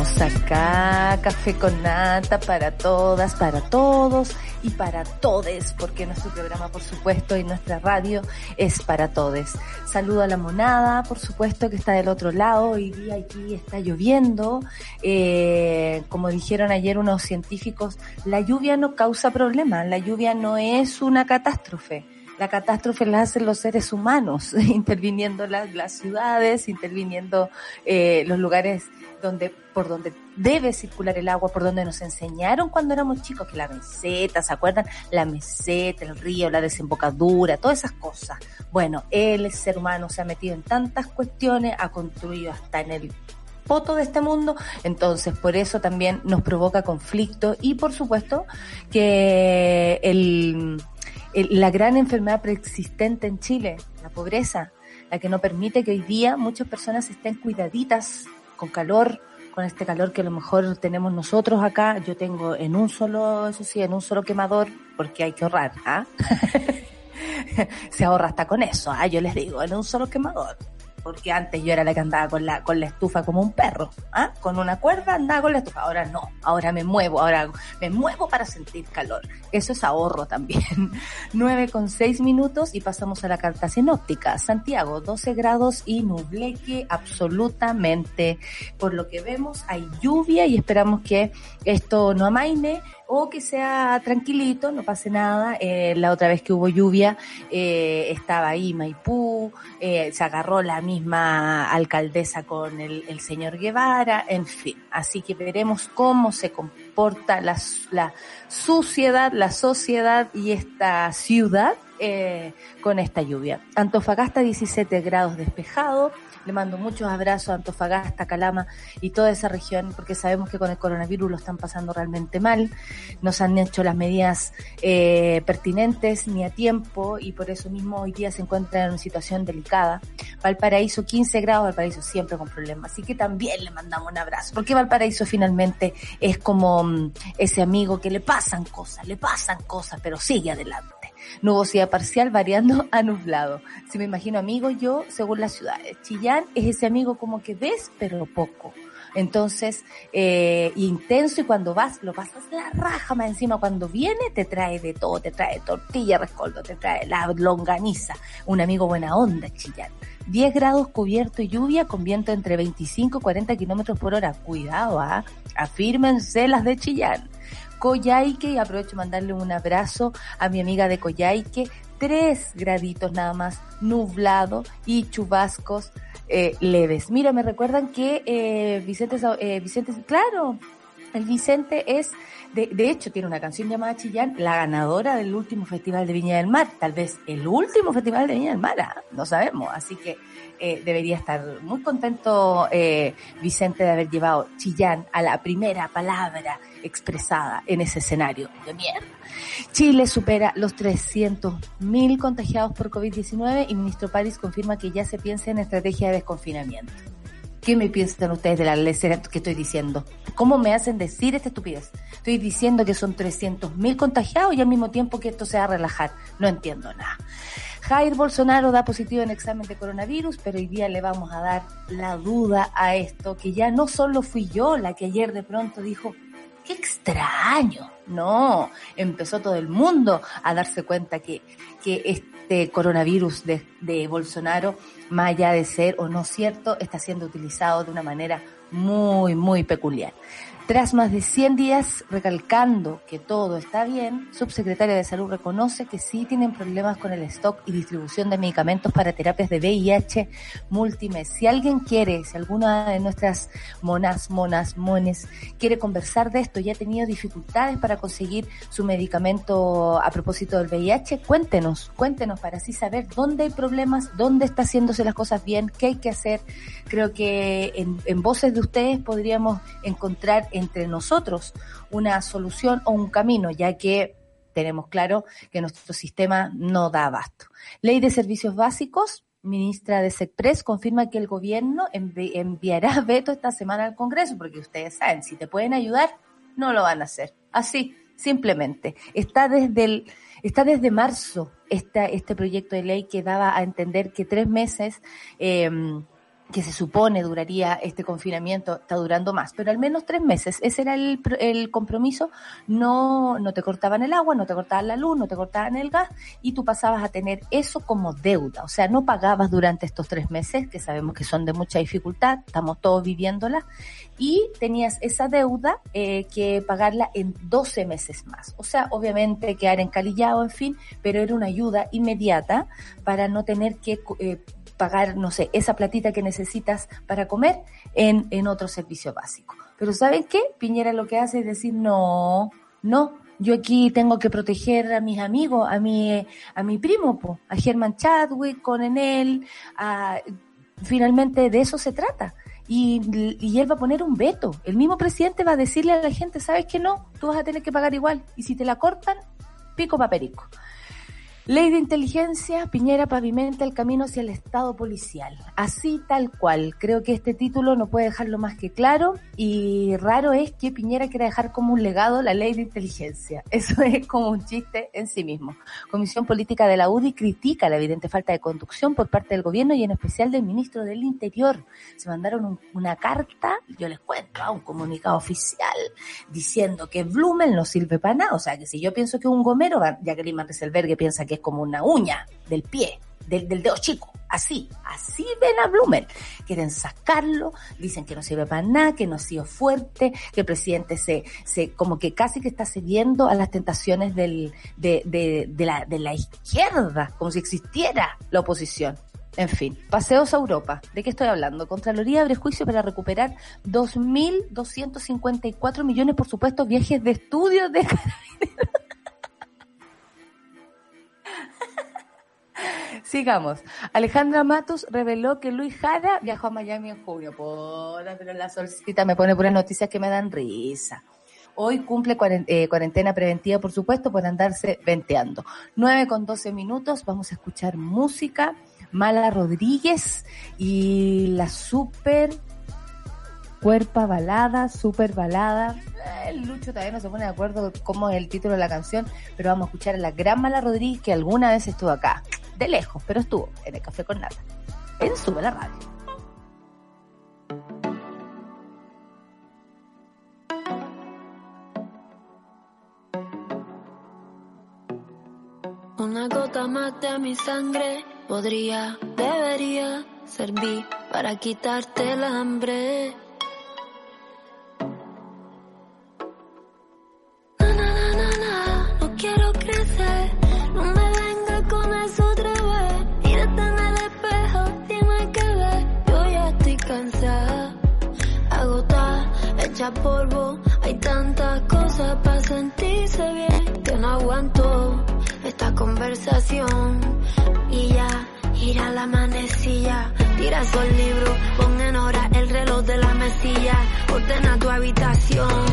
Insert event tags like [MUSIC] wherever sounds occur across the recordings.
Estamos acá, café con nata para todas, para todos y para todes, porque nuestro programa, por supuesto, y nuestra radio es para todes. Saludo a la monada, por supuesto, que está del otro lado. Hoy día aquí está lloviendo. Eh, como dijeron ayer unos científicos, la lluvia no causa problemas, la lluvia no es una catástrofe la catástrofe la hacen los seres humanos, [LAUGHS] interviniendo las, las ciudades, interviniendo eh, los lugares donde, por donde debe circular el agua, por donde nos enseñaron cuando éramos chicos, que la meseta, ¿se acuerdan? La meseta, el río, la desembocadura, todas esas cosas. Bueno, el ser humano se ha metido en tantas cuestiones, ha construido hasta en el poto de este mundo, entonces por eso también nos provoca conflicto y por supuesto que la gran enfermedad preexistente en Chile, la pobreza, la que no permite que hoy día muchas personas estén cuidaditas con calor, con este calor que a lo mejor tenemos nosotros acá. Yo tengo en un solo, eso sí, en un solo quemador, porque hay que ahorrar, ¿ah? [LAUGHS] Se ahorra hasta con eso, ¿ah? Yo les digo, en un solo quemador porque antes yo era la que andaba con la, con la estufa como un perro, ¿ah? Con una cuerda andaba con la estufa, ahora no, ahora me muevo, ahora me muevo para sentir calor. Eso es ahorro también. [LAUGHS] 9 con 6 minutos y pasamos a la carta sinóptica. Santiago, 12 grados y nubleque absolutamente. Por lo que vemos, hay lluvia y esperamos que esto no amaine o que sea tranquilito, no pase nada. Eh, la otra vez que hubo lluvia eh, estaba ahí Maipú, eh, se agarró la misma alcaldesa con el, el, señor Guevara, en fin. Así que veremos cómo se comporta la, la suciedad, la sociedad y esta ciudad con esta lluvia. Antofagasta 17 grados despejado, le mando muchos abrazos a Antofagasta, Calama y toda esa región, porque sabemos que con el coronavirus lo están pasando realmente mal. Nos han hecho las medidas eh, pertinentes ni a tiempo y por eso mismo hoy día se encuentran en una situación delicada. Valparaíso 15 grados, Valparaíso siempre con problemas. Así que también le mandamos un abrazo, porque Valparaíso finalmente es como mm, ese amigo que le pasan cosas, le pasan cosas, pero sigue adelante. Nubosidad parcial variando [LAUGHS] a nublado. Si me imagino amigo yo, según las ciudades. Chillán es ese amigo como que ves, pero poco. Entonces, eh, intenso y cuando vas, lo pasas la raja más encima. Cuando viene, te trae de todo, te trae tortilla, rescoldo, te trae la longaniza. Un amigo buena onda, Chillán. 10 grados cubierto y lluvia con viento entre 25 y 40 kilómetros por hora. Cuidado, ¿ah? Afírmense las de Chillán. Coyhaique y aprovecho mandarle un abrazo a mi amiga de Coyhaique. Tres graditos nada más, nublado y chubascos eh, leves. Mira, me recuerdan que eh, Vicente, eh, Vicente, claro, el Vicente es, de, de, hecho, tiene una canción llamada Chillán, la ganadora del último Festival de Viña del Mar. Tal vez el último Festival de Viña del Mar, ¿ah? no sabemos. Así que eh, debería estar muy contento eh, Vicente de haber llevado Chillán a la primera palabra expresada en ese escenario de mierda. Chile supera los 300.000 contagiados por COVID-19 y ministro París confirma que ya se piensa en estrategia de desconfinamiento. ¿Qué me piensan ustedes de la lecera que estoy diciendo? ¿Cómo me hacen decir esta estupidez? Estoy diciendo que son 300.000 contagiados y al mismo tiempo que esto se va a relajar. No entiendo nada. Jair Bolsonaro da positivo en examen de coronavirus, pero hoy día le vamos a dar la duda a esto, que ya no solo fui yo la que ayer de pronto dijo, extraño. No, empezó todo el mundo a darse cuenta que, que este coronavirus de, de Bolsonaro, más allá de ser o no cierto, está siendo utilizado de una manera muy, muy peculiar. Tras más de 100 días recalcando que todo está bien, subsecretaria de Salud reconoce que sí tienen problemas con el stock y distribución de medicamentos para terapias de VIH múltiples. Si alguien quiere, si alguna de nuestras monas, monas, mones quiere conversar de esto y ha tenido dificultades para conseguir su medicamento a propósito del VIH, cuéntenos, cuéntenos para así saber dónde hay problemas, dónde está haciéndose las cosas bien, qué hay que hacer. Creo que en voces de ustedes podríamos encontrar entre nosotros una solución o un camino, ya que tenemos claro que nuestro sistema no da abasto. Ley de servicios básicos, ministra de SECPRES confirma que el gobierno envi enviará [LAUGHS] veto esta semana al Congreso, porque ustedes saben, si te pueden ayudar, no lo van a hacer. Así, simplemente. Está desde el, está desde marzo este proyecto de ley que daba a entender que tres meses eh, que se supone duraría este confinamiento, está durando más, pero al menos tres meses. Ese era el, el, compromiso. No, no te cortaban el agua, no te cortaban la luz, no te cortaban el gas y tú pasabas a tener eso como deuda. O sea, no pagabas durante estos tres meses, que sabemos que son de mucha dificultad, estamos todos viviéndola, y tenías esa deuda eh, que pagarla en 12 meses más. O sea, obviamente quedar encalillado, en fin, pero era una ayuda inmediata para no tener que eh, pagar, no sé, esa platita que necesitas para comer en, en otro servicio básico. Pero ¿saben qué? Piñera lo que hace es decir, no, no, yo aquí tengo que proteger a mis amigos, a mi, a mi primo, po, a German Chadwick, con Enel, a, finalmente de eso se trata. Y, y, él va a poner un veto. El mismo presidente va a decirle a la gente, ¿sabes que no? Tú vas a tener que pagar igual. Y si te la cortan, pico paperico. Ley de inteligencia, Piñera pavimenta el camino hacia el Estado policial. Así tal cual. Creo que este título no puede dejarlo más que claro y raro es que Piñera quiera dejar como un legado la ley de inteligencia. [LAUGHS] Eso es como un chiste en sí mismo. Comisión Política de la UDI critica la evidente falta de conducción por parte del gobierno y en especial del ministro del Interior. Se mandaron un, una carta, yo les cuento, un comunicado oficial diciendo que Blumen no sirve para nada. O sea, que si yo pienso que un gomero, Jacqueline Marreselbergue piensa que como una uña del pie, del, del dedo chico. Así, así ven a Blumen. Quieren sacarlo, dicen que no sirve para nada, que no ha sido fuerte, que el presidente se, se como que casi que está cediendo a las tentaciones del, de, de, de, la, de la izquierda, como si existiera la oposición. En fin, paseos a Europa. ¿De qué estoy hablando? Contraloría abre juicio para recuperar 2.254 millones, por supuesto, viajes de estudio de [LAUGHS] carabineros. Sigamos. Alejandra Matos reveló que Luis Jara viajó a Miami en junio. Poda, pero la solcita me pone puras noticias que me dan risa. Hoy cumple cuarentena preventiva, por supuesto, por andarse venteando. 9 con 12 minutos, vamos a escuchar música. Mala Rodríguez y la super cuerpa balada, super balada. El Lucho todavía no se pone de acuerdo cómo es el título de la canción, pero vamos a escuchar a la gran Mala Rodríguez que alguna vez estuvo acá de lejos, pero estuvo en el Café con Nada, en Sube la Radio. Una gota más de mi sangre podría, debería servir para quitarte el hambre. Tira el libro, pon en hora el reloj de la mesilla, ordena tu habitación,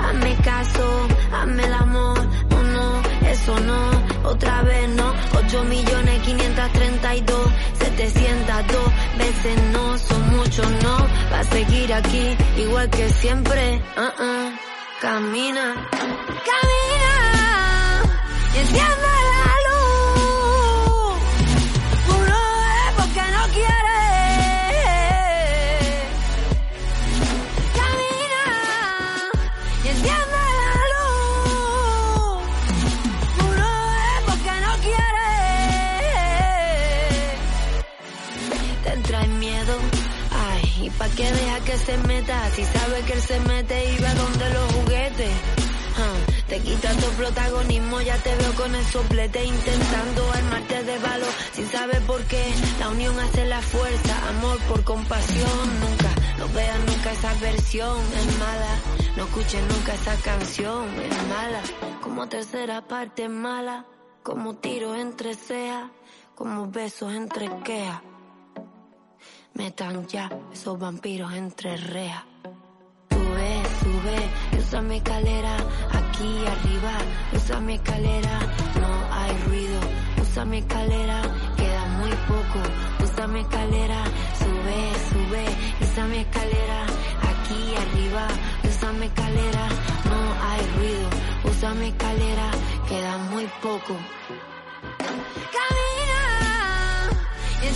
hazme caso, hazme el amor, no, no, eso no, otra vez no, 8 millones 532, 702 veces no, son muchos no, va a seguir aquí, igual que siempre, uh -uh. camina, camina, Si sabe que él se mete y va donde Te quita tu protagonismo, ya te veo con el soplete intentando armarte de valor sin saber por qué. La unión hace la fuerza, amor por compasión. Nunca, no veas nunca esa versión, es mala. No escuches nunca esa canción, es mala. Como tercera parte es mala, como tiro entre cejas, como besos entre quejas. Metan ya esos vampiros entre rejas. Sube, usa mi escalera, aquí arriba, usa mi escalera, no hay ruido, usa mi escalera, queda muy poco, usa mi escalera, sube, sube, usa mi escalera, aquí arriba, usa mi escalera, no hay ruido, usa mi escalera, queda muy poco. Camina y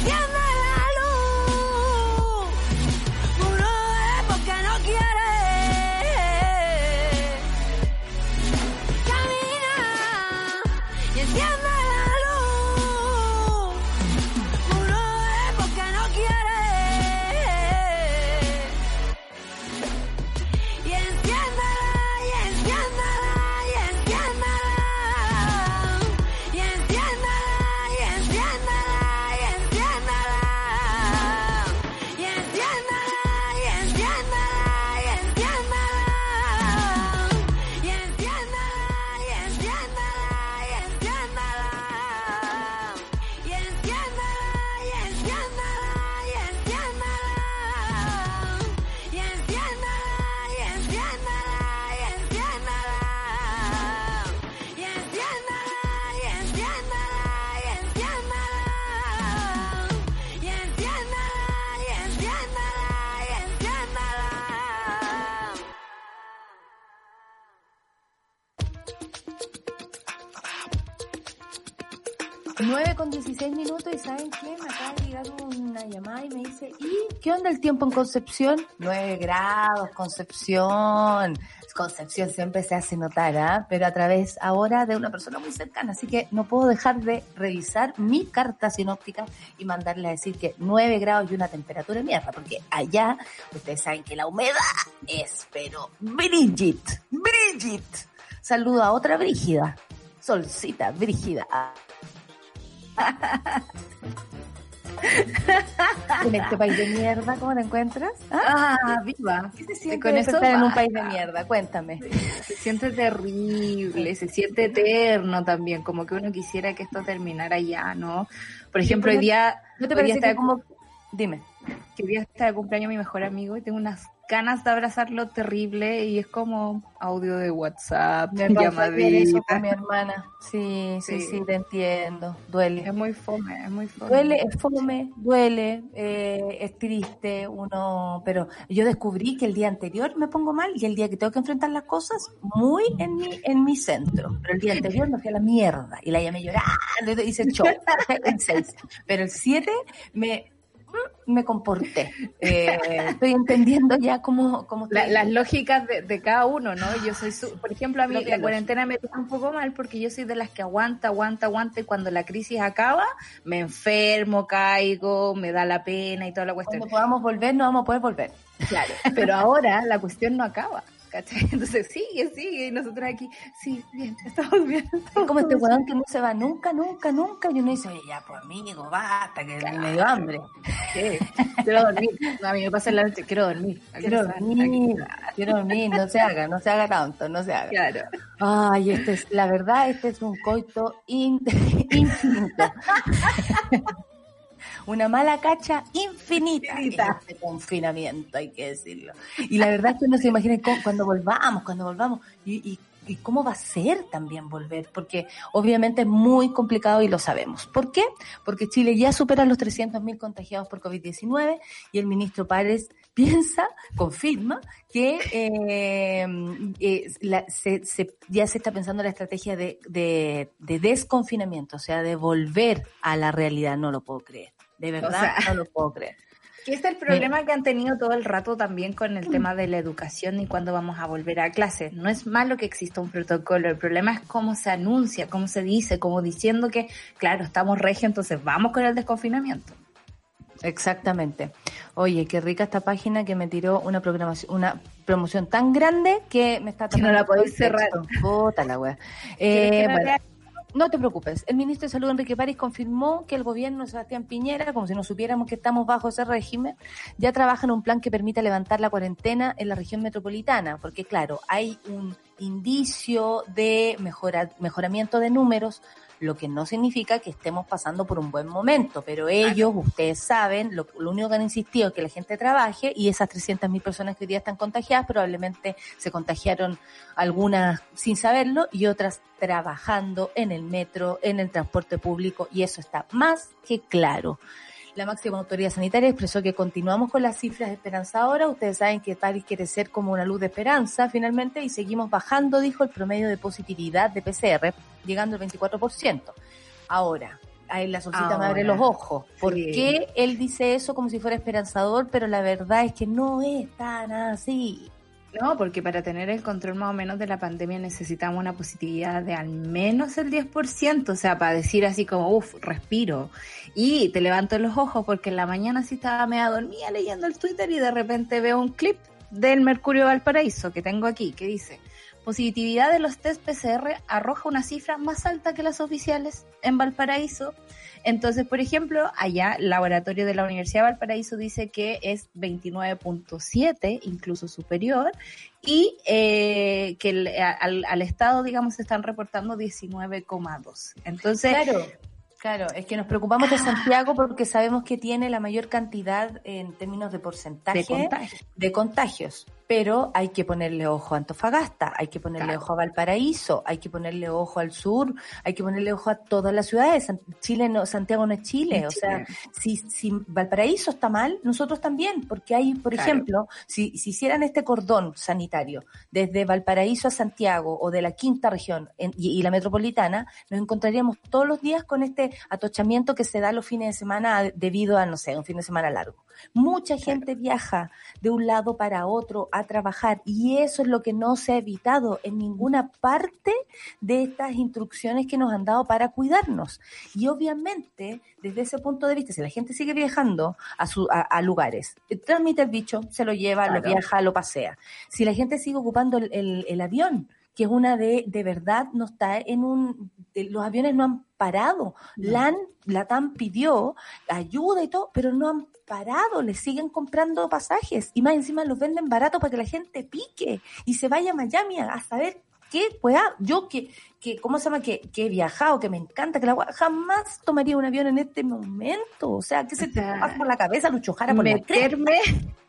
9 con 16 minutos y ¿saben qué? Me acaba de llegar una llamada y me dice, ¿y qué onda el tiempo en Concepción? 9 grados, Concepción. Concepción siempre se hace notar, ¿ah? Pero a través ahora de una persona muy cercana, así que no puedo dejar de revisar mi carta sinóptica y mandarle a decir que 9 grados y una temperatura de mierda, porque allá ustedes saben que la humedad es, pero Brigitte, Brigitte. Saludo a otra Brígida, Solcita Brígida. En este país de mierda, ¿cómo te encuentras? Ah, viva. ¿Qué se siente Con eso estar en un país de mierda? Cuéntame. Se siente terrible, se siente eterno también, como que uno quisiera que esto terminara ya, ¿no? Por ejemplo, hoy día, ¿No te parece que como... Dime. Que hoy día está de cumpleaños mi mejor amigo y tengo unas ganas de abrazarlo terrible y es como audio de WhatsApp, Me eso con llamadita. mi hermana. Sí, sí, sí, Sí. te entiendo. Duele. Es muy fome, es muy fome. Duele, es fome, duele, eh, es triste, uno, pero yo descubrí que el día anterior me pongo mal y el día que tengo que enfrentar las cosas, muy en mi, en mi centro. Pero el día anterior me fui a la mierda y la llamé llorando, y hice show, [LAUGHS] [LAUGHS] el 6. Pero el 7 me, me comporté. [LAUGHS] Eh, estoy entendiendo ya cómo, cómo La- las lógicas de, de cada uno, ¿no? Yo soy, su- por ejemplo, a mí la cuarentena me toca un poco mal porque yo soy de las que aguanta, aguanta, aguanta y cuando la crisis acaba, me enfermo, caigo, me da la pena y toda la cuestión. Cuando podamos volver, no vamos a poder volver. Claro, pero ahora la cuestión no acaba, ¿cachai? [LAUGHS] Entonces sigue, sigue y nosotros aquí, sí, bien, [LAUGHS] estamos bien. Estamos como este weón que no se va nunca, nunca, nunca. Y uno dice, oye, ya, pues amigo, basta, que me dio hambre. quiero dormir. A mí me pasa en la noche, quiero dormir. Quiero dormir, quiero dormir, no se haga, no se haga tanto, no se haga. Claro. Ay, este es, la verdad, este es un coito in- [LAUGHS] infinito. Una mala cacha infinita. Infinita. Este confinamiento, hay que decirlo. Y la verdad es que uno se imagina cómo- cuando volvamos, cuando volvamos, y, y- y cómo va a ser también volver, porque obviamente es muy complicado y lo sabemos. ¿Por qué? Porque Chile ya supera los 300.000 contagiados por COVID-19 y el ministro Párez piensa, confirma, que eh, eh, la- se- se- ya se está pensando la estrategia de, de- de desconfinamiento, o sea, de volver a la realidad. No lo puedo creer. De verdad, sea, no lo puedo creer. [LAUGHS] Que es el problema que han tenido todo el rato también con el tema de la educación y cuándo vamos a volver a clases. No es malo que exista un protocolo, el problema es cómo se anuncia, cómo se dice, como diciendo que, claro, estamos regios, entonces vamos con el desconfinamiento. Exactamente. Oye, qué rica esta página que me tiró una programación, una promoción tan grande que me está Que no la podéis cerrar. Puta la wea. [LAUGHS] ¿Quieres Eh, bueno? No te preocupes. El ministro de Salud, Enrique París, confirmó que el gobierno de Sebastián Piñera, como si no supiéramos que estamos bajo ese régimen, ya trabaja en un plan que permita levantar la cuarentena en la región metropolitana. Porque, claro, hay un indicio de mejora- mejoramiento de números, lo que no significa que estemos pasando por un buen momento. Pero ellos, ustedes saben, lo, lo único que han insistido es que la gente trabaje y esas 300.000 personas que hoy día están contagiadas probablemente se contagiaron algunas sin saberlo y otras trabajando en el metro, en el transporte público y eso está más que claro. La máxima autoridad sanitaria expresó que continuamos con las cifras esperanzadoras. Ustedes saben que París quiere ser como una luz de esperanza finalmente y seguimos bajando, dijo, el promedio de positividad de PCR, llegando al 24%. Ahora, ahí la solcita me abre los ojos. ¿Por sí. qué él dice eso como si fuera esperanzador? Pero la verdad es que no es tan así. No, porque para tener el control más o menos de la pandemia necesitamos una positividad de al menos el 10%, o sea, para decir así como, uff, respiro. Y te levanto los ojos porque en la mañana sí estaba media dormida leyendo el Twitter y de repente veo un clip del Mercurio Valparaíso que tengo aquí, que dice, positividad de los test PCR arroja una cifra más alta que las oficiales en Valparaíso. Entonces, por ejemplo, allá el laboratorio de la Universidad de Valparaíso dice que es 29.7, incluso superior, y eh, que al, al Estado, digamos, se están reportando 19,2. Entonces, Claro, claro, es que nos preocupamos de Santiago porque sabemos que tiene la mayor cantidad en términos de porcentaje de contagio. de contagios, pero hay que ponerle ojo a Antofagasta, hay que ponerle Claro. ojo a Valparaíso, hay que ponerle ojo al sur, hay que ponerle ojo a todas las ciudades. Chile no, Santiago no es Chile, Es o sea, si, si Valparaíso está mal, nosotros también, porque hay, por Claro. ejemplo, si, si hicieran este cordón sanitario desde Valparaíso a Santiago o de la quinta región en- y, y la metropolitana, nos encontraríamos todos los días con este atochamiento que se da los fines de semana debido a, no sé, un fin de semana largo. Mucha gente viaja de un lado para otro a trabajar y eso es lo que no se ha evitado en ninguna parte de estas instrucciones que nos han dado para cuidarnos. Y obviamente, desde ese punto de vista, si la gente sigue viajando a, su, a, a lugares, eh, transmite el bicho, se lo lleva, lo viaja, lo pasea. Si la gente sigue ocupando el, el- el avión, que es una de, de verdad, no está en un, los aviones no han parado. No. LAN, LATAM pidió ayuda y todo, pero no han parado, le siguen comprando pasajes y más encima los venden barato para que la gente pique y se vaya a Miami a, a saber qué, pues yo que, que, ¿cómo se llama? Que, que he viajado, que me encanta, que la jamás tomaría un avión en este momento. O sea, que se te pasa por la cabeza Lucho Jara por meterme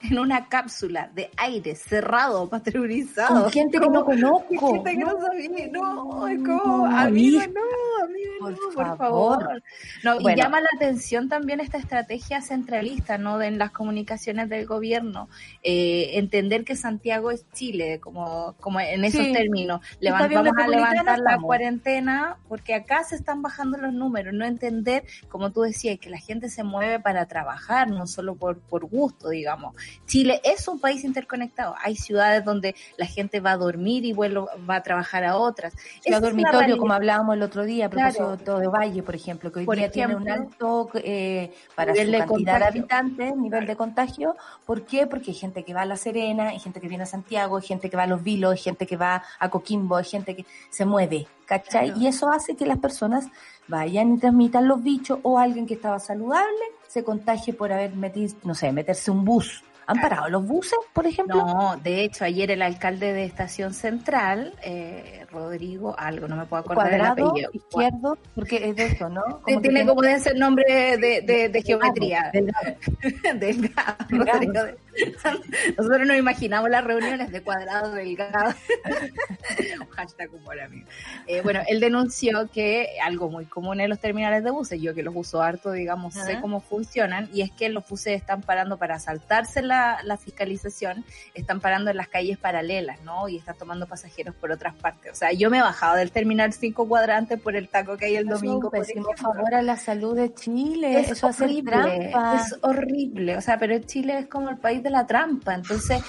en una cápsula de aire cerrado, pasteurizado. Con gente que no conozco. Con gente que no sabía. No, No, amigo, no, amigo, Por no, por favor. No. Y llama la atención también esta estrategia centralista, ¿no? De en las comunicaciones del gobierno. Eh, entender que Santiago es Chile, como, como en esos términos. Vamos a levantar la cuarentena porque acá se están bajando los números. No entender, como tú decías, que la gente se mueve para trabajar, no solo por, por gusto, digamos. Chile es un país interconectado. Hay ciudades donde la gente va a dormir y vuelve, va a trabajar a otras. La dormitorio, como hablábamos el otro día, a propósito Claro. de Valle, por ejemplo, que hoy Por día tiene un alto eh, para su cantidad de habitantes, nivel de contagio. ¿Por qué? Porque hay gente que va a La Serena, hay gente que viene a Santiago, hay gente que va a Los Vilos, hay gente que va a Coquimbo, hay gente que se mueve, ¿cachai? Claro. Y eso hace que las personas vayan y transmitan los bichos o alguien que estaba saludable se contagie por haber metido, no sé, meterse un bus. ¿Han parado los buses, por ejemplo? No, de hecho, ayer el alcalde de Estación Central, eh, Rodrigo, algo, no me puedo acordar apellido. izquierdo, porque es de eso, ¿no? Como tiene como ese nombre de, de, de geometría. Delgado. [LAUGHS] Delgado. Delgado. De- [LAUGHS] Nosotros nos imaginamos las reuniones de cuadrado delgado. [LAUGHS] Hashtag humor, amigo. Eh, bueno, él denunció que algo muy común en los terminales de buses, yo que los uso harto, digamos, sé cómo funcionan, y es que los buses están parando para saltarse la, la fiscalización, están parando en las calles paralelas, ¿no? Y están tomando pasajeros por otras partes. O sea, yo me he bajado del terminal 5 cuadrantes por el taco que hay el domingo. por favor a la salud de Chile. Es Eso hace horrible, trampa. es horrible, o sea, pero Chile es como el país de la trampa, entonces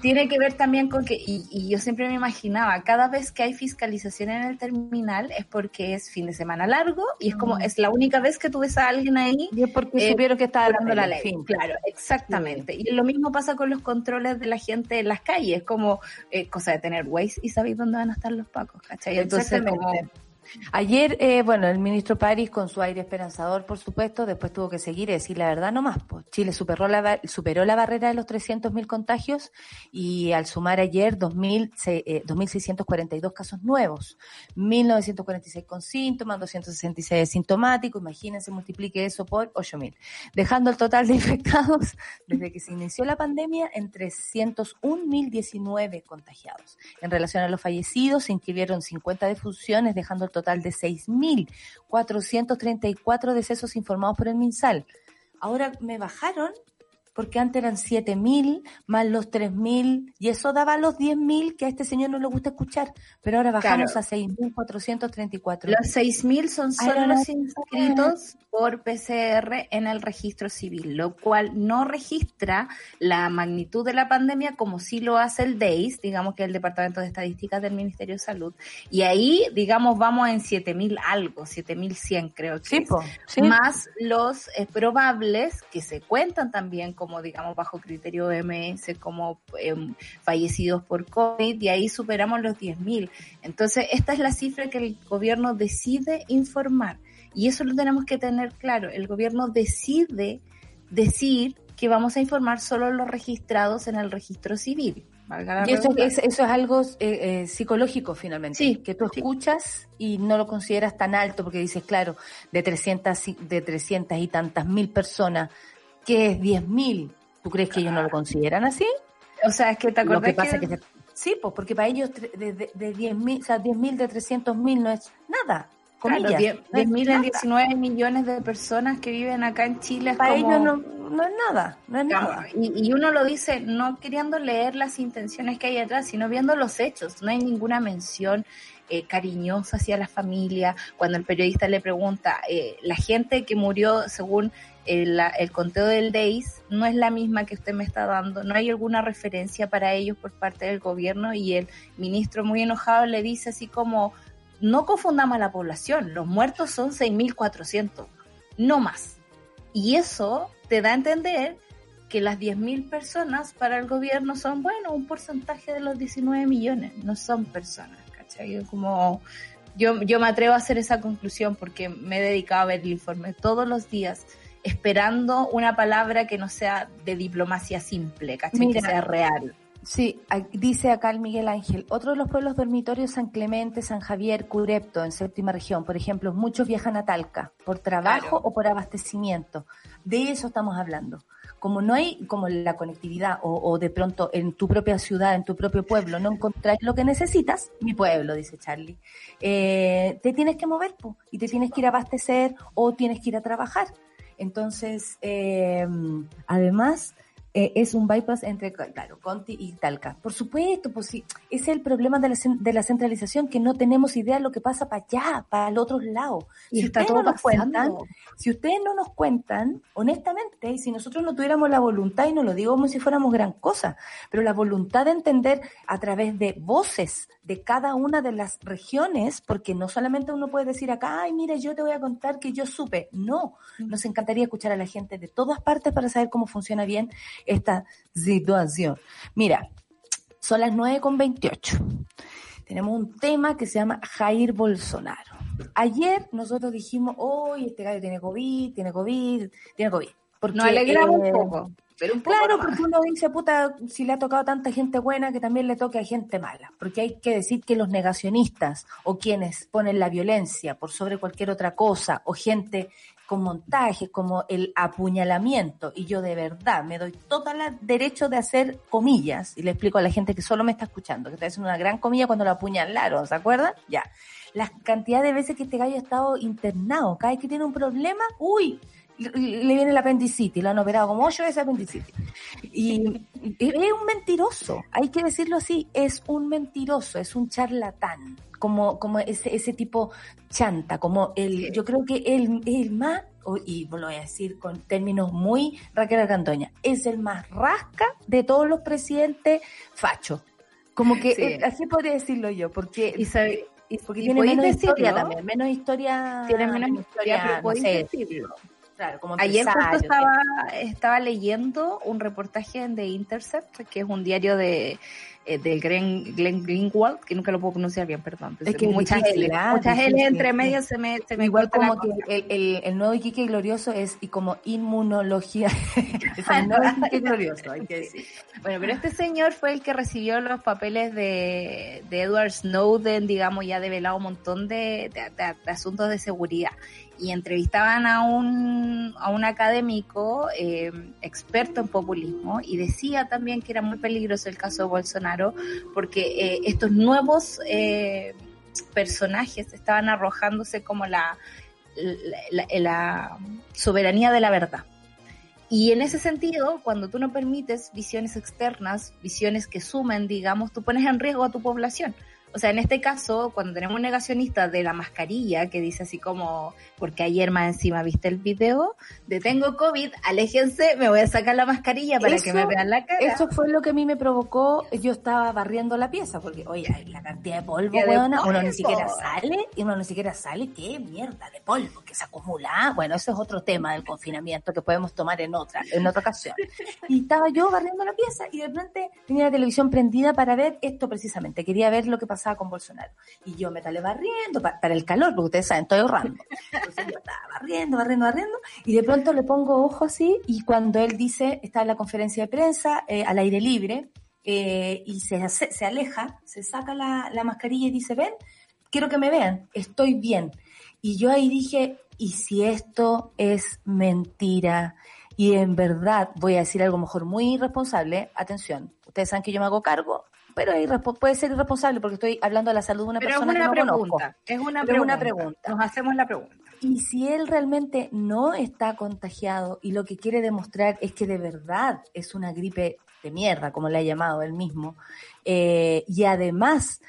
tiene que ver también con que, y, y, yo siempre me imaginaba, cada vez que hay fiscalización en el terminal es porque es fin de semana largo y es como, mm. es la única vez que tú ves a alguien ahí. Y es porque eh, supieron que estaba dando la ley. Fin, claro, exactamente. Y lo mismo pasa con los controles de la gente en las calles, como eh, cosa de tener Waze y saber dónde van a estar los pacos, ¿cachai? Entonces, como, Ayer, eh, bueno, el ministro París, con su aire esperanzador, por supuesto, después tuvo que seguir y decir la verdad nomás. Pues Chile superó la, superó la barrera de los 300.000 contagios y al sumar ayer 2.642 eh, casos nuevos, 1.946 con síntomas, 266 sintomáticos, imagínense, multiplique eso por 8.000, dejando el total de infectados desde que se inició la pandemia en 301.019 contagiados. En relación a los fallecidos, se inscribieron 50 defunciones, dejando el total de 6.434 decesos informados por el MinSal. Ahora me bajaron porque antes eran 7.000 más los 3.000 y eso daba los 10.000 que a este señor no le gusta escuchar, pero ahora bajamos a 6.434. Los 6.000 son solo los inscritos por PCR en el registro civil, lo cual no registra la magnitud de la pandemia como sí lo hace el DEIS, digamos que el Departamento de Estadísticas del Ministerio de Salud, y ahí, digamos, vamos en 7.000 algo, 7.100 creo que sí, más los eh, probables que se cuentan también como como digamos bajo criterio OMS como em, fallecidos por COVID y ahí superamos los 10.000. Entonces, esta es la cifra que el gobierno decide informar y eso lo tenemos que tener claro. El gobierno decide decir que vamos a informar solo los registrados en el registro civil. Y eso es, eso es algo eh, eh, psicológico finalmente, sí, que tú escuchas y no lo consideras tan alto porque dices, claro, de 300, de 300 y tantas mil personas que es 10.000. ¿Tú crees que ellos no lo consideran así? O sea, es que te acuerdas que pasa que, sí, pues porque para ellos de, de, de 10.000, o sea, 10.000 de 300.000 no es nada. Comillas, claro, 10.000 en 19 millones de personas que viven acá en Chile. para ellos no, no, es nada, no es nada. Y, y, uno lo dice no queriendo leer las intenciones que hay detrás, sino viendo los hechos. No hay ninguna mención eh, cariñosa hacia la familia. Cuando el periodista le pregunta, eh, la gente que murió según el, el conteo del DEIS no es la misma que usted me está dando, no hay alguna referencia para ellos por parte del gobierno y el ministro muy enojado le dice así como, no confundamos a la población, los muertos son 6.400, no más. Y eso te da a entender que las 10.000 personas para el gobierno son, bueno, un porcentaje de los 19 millones, no son personas, ¿cachai? Como, yo, yo me atrevo a hacer esa conclusión porque me he dedicado a ver el informe todos los días esperando una palabra que no sea de diplomacia simple, ¿cachai? que sea real. Sí, dice acá el Miguel Ángel, otro de los pueblos dormitorios San Clemente, San Javier, Curepto, en séptima región, por ejemplo, muchos viajan a Talca por trabajo o por abastecimiento. De eso estamos hablando. Como no hay como la conectividad o, de pronto en tu propia ciudad, en tu propio pueblo, no encontráis lo que necesitas, mi pueblo, dice Charlie, eh, te tienes que mover y te tienes que ir a abastecer o tienes que ir a trabajar. Entonces, eh, además, eh, es un bypass entre, claro, Conti y Talca. Por supuesto, pues sí, ese es el problema de la, de la centralización, que no tenemos idea de lo que pasa para allá, para el otro lado. Y si está todo no nos cuentan, si ustedes no nos cuentan, honestamente, y si nosotros no tuviéramos la voluntad, y no lo digo como si fuéramos gran cosa, pero la voluntad de entender a través de voces de cada una de las regiones, porque no solamente uno puede decir acá, ay, mire, yo te voy a contar que yo supe. No, nos encantaría escuchar a la gente de todas partes para saber cómo funciona bien esta situación. Mira, son las 9 con 28. Tenemos un tema que se llama Jair Bolsonaro. Ayer nosotros dijimos, hoy este gallo tiene COVID, tiene COVID, tiene COVID. Porque, Nos alegramos un poco. Pero claro, porque uno dice, puta, si le ha tocado tanta gente buena, que también le toque a gente mala. Porque hay que decir que los negacionistas o quienes ponen la violencia por sobre cualquier otra cosa, o gente con montajes como el apuñalamiento, y yo de verdad me doy todo el derecho de hacer comillas, y le explico a la gente que solo me está escuchando, que está haciendo una gran comilla cuando lo apuñalaron, ¿se acuerdan? Ya. La cantidad de veces que este gallo ha estado internado, cada vez que tiene un problema, uy, le viene el apendicitis, lo han operado como ocho veces apendicitis. Y, es un mentiroso, hay que decirlo así, es un mentiroso, es un charlatán, como, como ese, ese tipo chanta, como el, yo creo que es el más, y lo voy a decir con términos muy Raquel Argandoña, es el más rasca de todos los presidentes fachos. Como que Sí. así podría decirlo yo, porque, Y, sabe- y- porque y tiene menos historia también, menos historia. Tiene menos historia, pero no sé, decirlo. Claro, como Ayer justo estaba, estaba leyendo un reportaje de Intercept, que es un diario de eh, del Glenn, Glenn Greenwald, que nunca lo puedo pronunciar bien, perdón. Es que muchas difícil, L, ah, muchas L entre medio se me, se me Igual la como que el, el, el nuevo Iquique glorioso es y como inmunología. [LAUGHS] es el [LAUGHS] nuevo Iquique glorioso, hay que decir. Bueno, pero este señor fue el que recibió los papeles de, de Edward Snowden, digamos, ya develado un montón de, de- de- de asuntos de seguridad. Y entrevistaban a un, a un académico eh, experto en populismo y decía también que era muy peligroso el caso de Bolsonaro porque eh, estos nuevos eh, personajes estaban arrojándose como la, la, la- la soberanía de la verdad. Y en ese sentido, cuando tú no permites visiones externas, visiones que sumen, digamos, tú pones en riesgo a tu población. O sea, en este caso, cuando tenemos un negacionista de la mascarilla que dice así como, porque ayer más encima viste el video, de tengo COVID, aléjense, me voy a sacar la mascarilla para que Eso- me vean la cara. Eso fue lo que a mí me provocó, yo estaba barriendo la pieza, porque, oye, la cantidad de polvo, weona, uno ni siquiera sale, y uno ni siquiera sale, qué mierda de polvo que se acumula. Bueno, eso es otro tema del confinamiento que podemos tomar en otra, en otra ocasión. Y estaba yo barriendo la pieza y de repente tenía la televisión prendida para ver esto precisamente, quería ver lo que pasaba con Bolsonaro. Y yo me talé barriendo pa- para el calor, porque ustedes saben, estoy ahorrando. Entonces yo estaba barriendo, barriendo, barriendo, y de pronto le pongo ojo así, y cuando él dice, está en la conferencia de prensa, eh, al aire libre, eh, y se, hace- se aleja, se saca la, la mascarilla y dice, ven, quiero que me vean, estoy bien. Y yo ahí dije, ¿y si esto es mentira? Y en verdad, voy a decir algo mejor muy irresponsable, atención, ustedes saben que yo me hago cargo, pero puede ser irresponsable porque estoy hablando de la salud de una Pero es persona una que no conozco. pregunta, es una Pero es pregunta. una pregunta. Nos hacemos la pregunta. Y si él realmente no está contagiado y lo que quiere demostrar es que de verdad es una gripe de mierda, como le ha llamado él mismo, eh, y además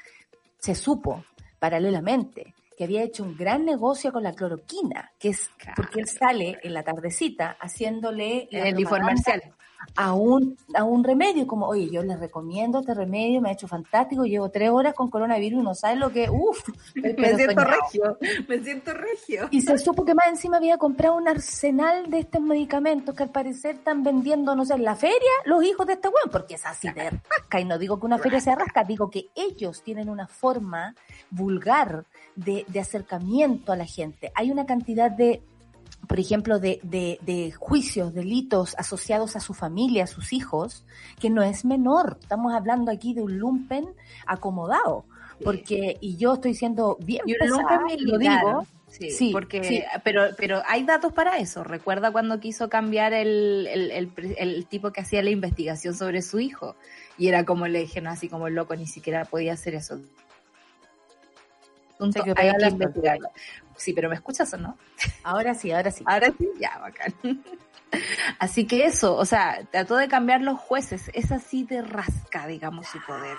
se supo paralelamente que había hecho un gran negocio con la cloroquina, que es porque él sale en la tardecita haciéndole El infomercial. A un, a un remedio, como, oye, yo les recomiendo este remedio, me ha hecho fantástico, llevo tres horas con coronavirus, no sabes lo que, uff, [LAUGHS] Me siento regio, me siento regio. y se supo que más encima había comprado un arsenal de estos medicamentos que al parecer están vendiendo, no sé, en la feria, los hijos de este weón, porque es así de rasca. Y no digo que una feria sea rasca, digo que ellos tienen una forma vulgar de, de acercamiento a la gente. Hay una cantidad de, por ejemplo, de, de, de juicios, delitos asociados a su familia, a sus hijos, que no es menor. Estamos hablando aquí de un lumpen acomodado. Porque, y yo estoy siendo bien Y pesada, lo digo, Sí, Sí, porque, sí. pero, pero hay datos para eso. Recuerda cuando quiso cambiar el, el, el, tipo que hacía la investigación sobre su hijo. Y era como le dijeron así como el loco, ni siquiera podía hacer eso. Quedó Hay que investigarlo. Sí, pero ¿me escuchas o no? Ahora sí, ahora sí. Ahora sí, ya, bacán. Así que eso, o sea, trató de cambiar los jueces. Es así de rasca, digamos, su poder.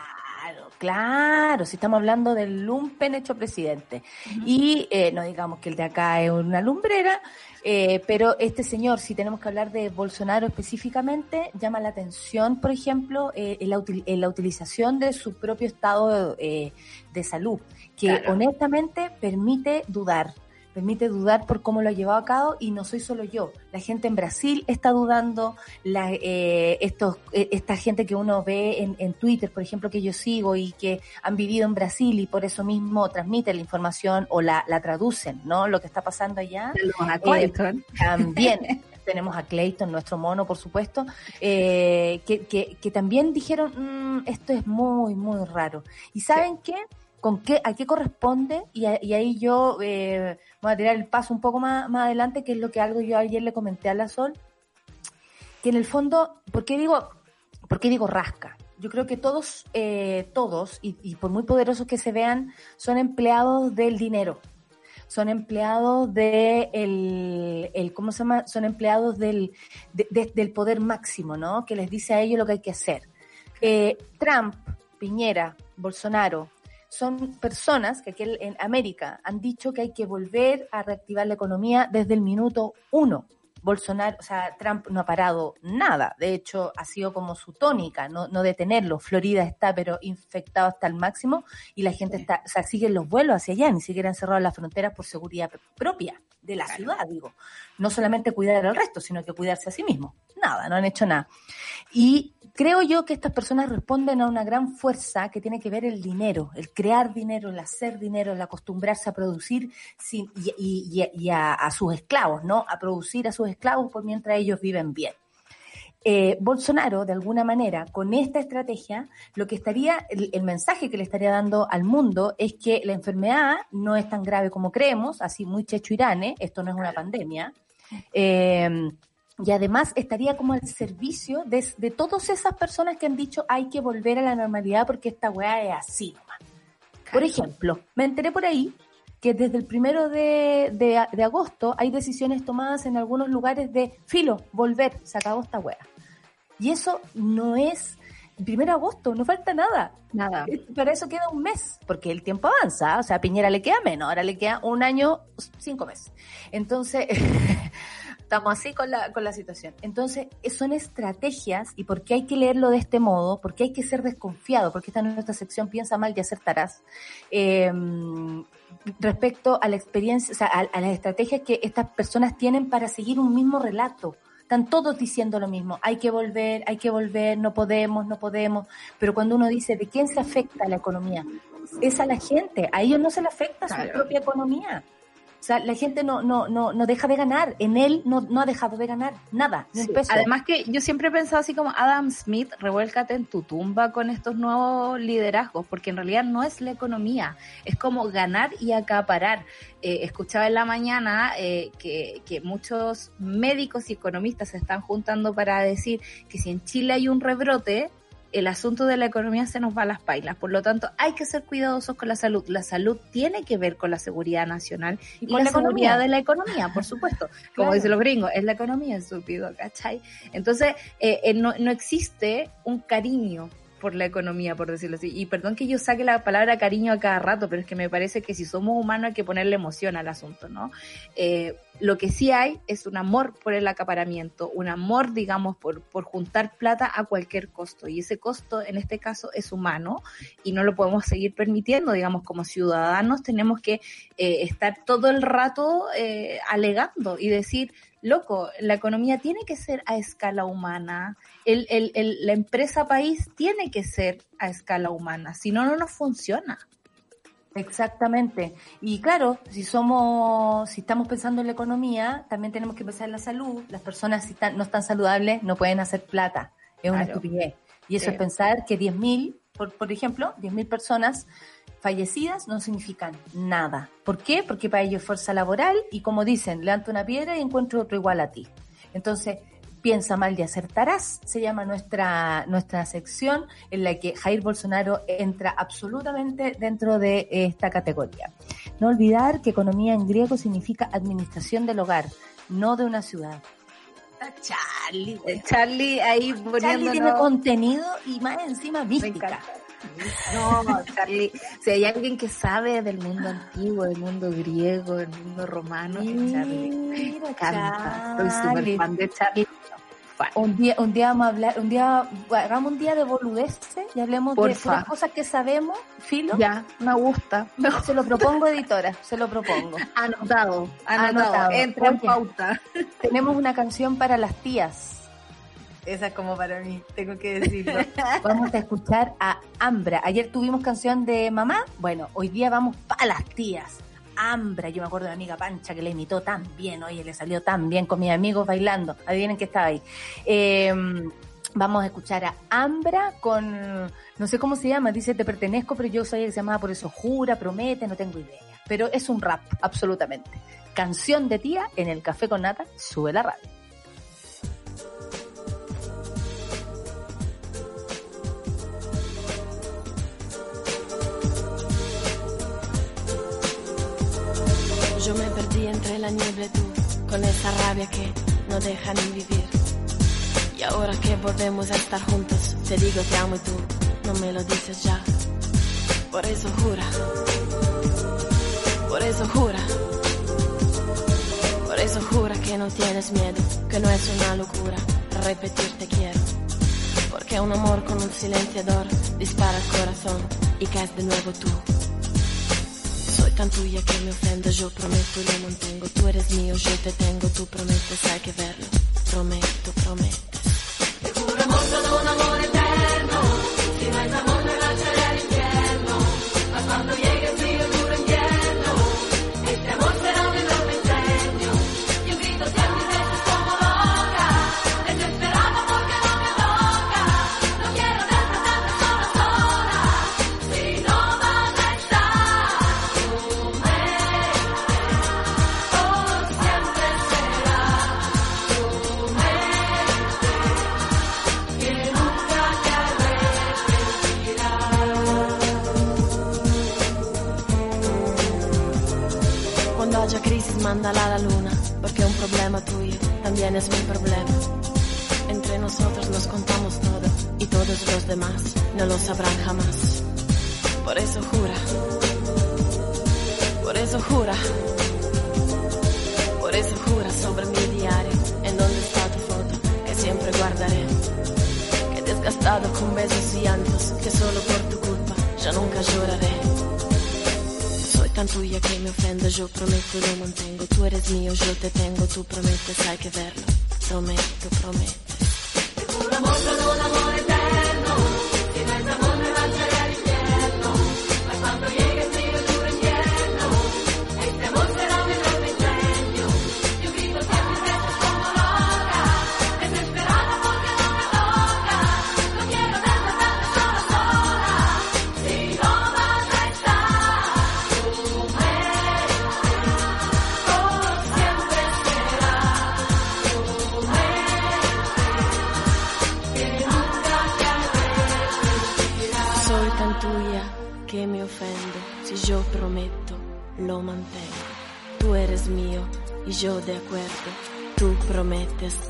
Claro, si estamos hablando del lumpen hecho presidente. Y eh, no digamos que el de acá es una lumbrera, eh, pero este señor, si tenemos que hablar de Bolsonaro específicamente, llama la atención, por ejemplo, eh, en, la util- en la utilización de su propio estado eh, de salud, que Claro. honestamente permite dudar. Permite dudar por cómo lo ha llevado a cabo y no soy solo yo. La gente en Brasil está dudando, la, eh, estos, eh, esta gente que uno ve en, en Twitter, por ejemplo, que yo sigo y que han vivido en Brasil y por eso mismo transmiten la información o la, la traducen, ¿no? Lo que está pasando allá. Eh. También [LAUGHS] tenemos a Clayton, nuestro mono, por supuesto, eh, que, que, que también dijeron, "Mm, esto es muy, muy raro. ¿Y saben qué? ¿Con qué, ¿A qué corresponde? Y, a- y ahí yo eh, voy a tirar el paso un poco más, más adelante, que es lo que algo yo ayer le comenté a la Sol, que en el fondo, ¿por qué digo, por qué digo rasca? Yo creo que todos, eh, todos, y, por muy poderosos que se vean, son empleados del dinero. son empleados de el, ¿cómo se llama? Son empleados del, de- de- del poder máximo, ¿no? Que les dice a ellos lo que hay que hacer. Eh, Trump, Piñera, Bolsonaro, son personas que aquí en América han dicho que hay que volver a reactivar la economía desde el minuto uno. Bolsonaro, o sea, Trump no ha parado nada. De hecho, ha sido como su tónica, no, no detenerlo. Florida está, pero infectado hasta el máximo y la gente está, o sea, siguen los vuelos hacia allá, ni siquiera han cerrado las fronteras por seguridad propia de la ciudad, digo. No solamente cuidar al resto, sino que cuidarse a sí mismo. Nada, no han hecho nada. Y creo yo que estas personas responden a una gran fuerza que tiene que ver el dinero, el crear dinero, el hacer dinero, el acostumbrarse a producir sin, y, y- y- y a, a sus esclavos, ¿no? A producir a sus esclavos por mientras ellos viven bien. Eh, Bolsonaro, de alguna manera, con esta estrategia, lo que estaría, el, el mensaje que le estaría dando al mundo es que la enfermedad no es tan grave como creemos, así muy checho irane, esto no es una pandemia. Eh, y además estaría como al servicio de, de todas esas personas que han dicho hay que volver a la normalidad porque esta weá es así nomás. Por ejemplo, me enteré por ahí que desde el primero de, de- de agosto hay decisiones tomadas en algunos lugares de filo, volver, se acabó esta weá. Y eso no es el primero de agosto, no falta nada. Nada. Para eso queda un mes, porque el tiempo avanza. O sea, a Piñera le queda menos, ahora le queda un año, cinco meses. Entonces, [LAUGHS] estamos así con la, con la situación. Entonces, eh, son estrategias y por qué hay que leerlo de este modo, porque hay que ser desconfiado, porque esta en nuestra sección piensa mal y acertarás. Eh, respecto a la experiencia, o sea, a, a las estrategias que estas personas tienen para seguir un mismo relato. Están todos diciendo lo mismo, hay que volver, hay que volver, no podemos, no podemos, pero cuando uno dice, ¿de quién se afecta la economía? Es a la gente, a ellos no se le afecta su propia economía. O sea, la gente no, no, no, no deja de ganar, en él no, no ha dejado de ganar nada, Sí. Además que yo siempre he pensado así como Adam Smith, revuélcate en tu tumba con estos nuevos liderazgos, porque en realidad no es la economía, es como ganar y acaparar. Eh, escuchaba en la mañana eh, que, que muchos médicos y economistas se están juntando para decir que si en Chile hay un rebrote, el asunto de la economía se nos va a las pailas. Por lo tanto, hay que ser cuidadosos con la salud. La salud tiene que ver con la seguridad nacional y, con la, la economía. seguridad de la economía, por supuesto. [LAUGHS] Como Claro. dicen los gringos, es la economía, estúpido, ¿cachai? Entonces, eh, eh, no, no existe un cariño por la economía, por decirlo así. Y perdón que yo saque la palabra cariño a cada rato, pero es que me parece que si somos humanos hay que ponerle emoción al asunto, ¿no? Eh, lo que sí hay es un amor por el acaparamiento, un amor, digamos, por, por juntar plata a cualquier costo. Y ese costo, en este caso, es humano y no lo podemos seguir permitiendo, digamos, como ciudadanos tenemos que eh, estar todo el rato eh, alegando y decir, loco, la economía tiene que ser a escala humana, el, el, el- la empresa país tiene que ser a escala humana, si no, no nos funciona. Exactamente. Y claro, si somos, si estamos pensando en la economía, también tenemos que pensar en la salud. Las personas si están, no están saludables no pueden hacer plata. Es una Claro. estupidez. Y eso Sí. es pensar que 10.000, por, por ejemplo, 10.000 personas fallecidas no significan nada. ¿Por qué? Porque para ellos es fuerza laboral y como dicen, levanto una piedra y encuentro otro igual a ti. Entonces, piensa mal y acertarás, se llama nuestra, nuestra sección en la que Jair Bolsonaro entra absolutamente dentro de esta categoría. No olvidar que economía en griego significa administración del hogar, no de una ciudad. Está Charlie, Charlie ahí Charlie poniéndonos... tiene contenido y más encima mística. No, Charlie, si hay alguien que sabe del mundo antiguo, del mundo griego, del mundo romano, es Charlie. Me Mira, encanta. Soy súper Charlie. fan de Charlie. Fan. Un día, un día vamos a hablar, un día, hagamos un día de boludeces y hablemos de puras cosas que sabemos, filo. Ya, me gusta. Se lo propongo, editora, se lo propongo. Anotado, anotado. Anotado. Entra en pauta. Tenemos una canción para las tías. Esa es como para mí, tengo que decirlo. [LAUGHS] vamos a escuchar a Ambra. Ayer tuvimos canción de mamá. Bueno, hoy día vamos para las tías. Ambra, yo me acuerdo de mi amiga Pancha que le imitó tan bien, oye, le salió tan bien con mis amigos bailando. Adivinen que estaba ahí. Eh, vamos a escuchar a Ambra con, no sé cómo se llama, dice te pertenezco, pero yo soy el que se por eso, jura, promete, no tengo idea. Pero es un rap, absolutamente. Canción de tía en el café con nata, sube la radio. Yo me perdí entre la nieve tú, con esa rabia que no deja ni vivir. Y ahora que volvemos a estar juntos, te digo te amo y tú no me lo dices ya. Por eso jura, por eso jura, por eso jura que no tienes miedo, que no es una locura repetir te quiero. Porque un amor con un silenciador dispara el corazón y caes de nuevo tú. Tan tuya que me ofendo, yo prometo y lo mantengo. Tú eres mío, yo te tengo, tú prometes, hay que verlo. Prometo, prometes.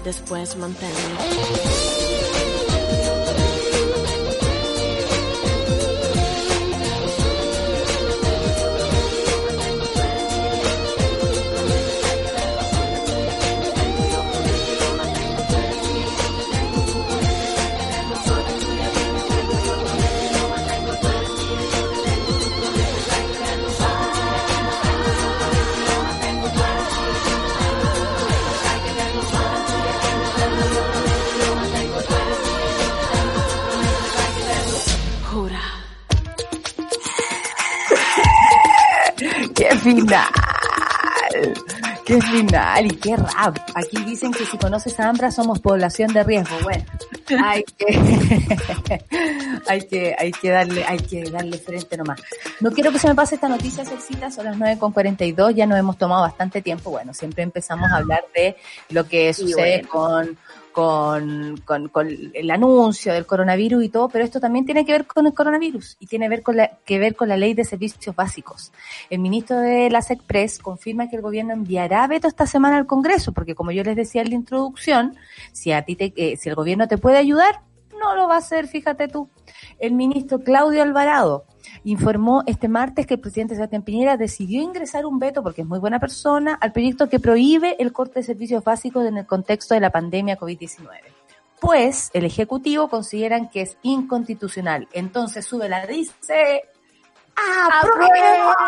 Después manténlo. Y qué rap. Aquí dicen que si conoces a Ambra somos población de riesgo. Bueno, hay que, [LAUGHS] hay que, hay que darle, hay que darle frente nomás. No quiero que se me pase esta noticia, Celcita, son las 9.42, ya nos hemos tomado bastante tiempo. Bueno, siempre empezamos a hablar de lo que sucede con, con, con, con el anuncio del coronavirus y todo, pero esto también tiene que ver con el coronavirus y tiene ver con la, que ver con la ley de servicios básicos. El ministro de la SECPRES confirma que el gobierno enviará veto esta semana al Congreso, porque como yo les decía en la introducción, si a ti te, eh, si el gobierno te puede ayudar, no lo va a hacer, fíjate tú. El ministro Claudio Alvarado informó este martes que el presidente Sebastián Piñera decidió ingresar un veto, porque es muy buena persona, al proyecto que prohíbe el corte de servicios básicos en el contexto de la pandemia COVID-19. Pues el Ejecutivo consideran que es inconstitucional. Entonces sube la dice ¡Aprueba!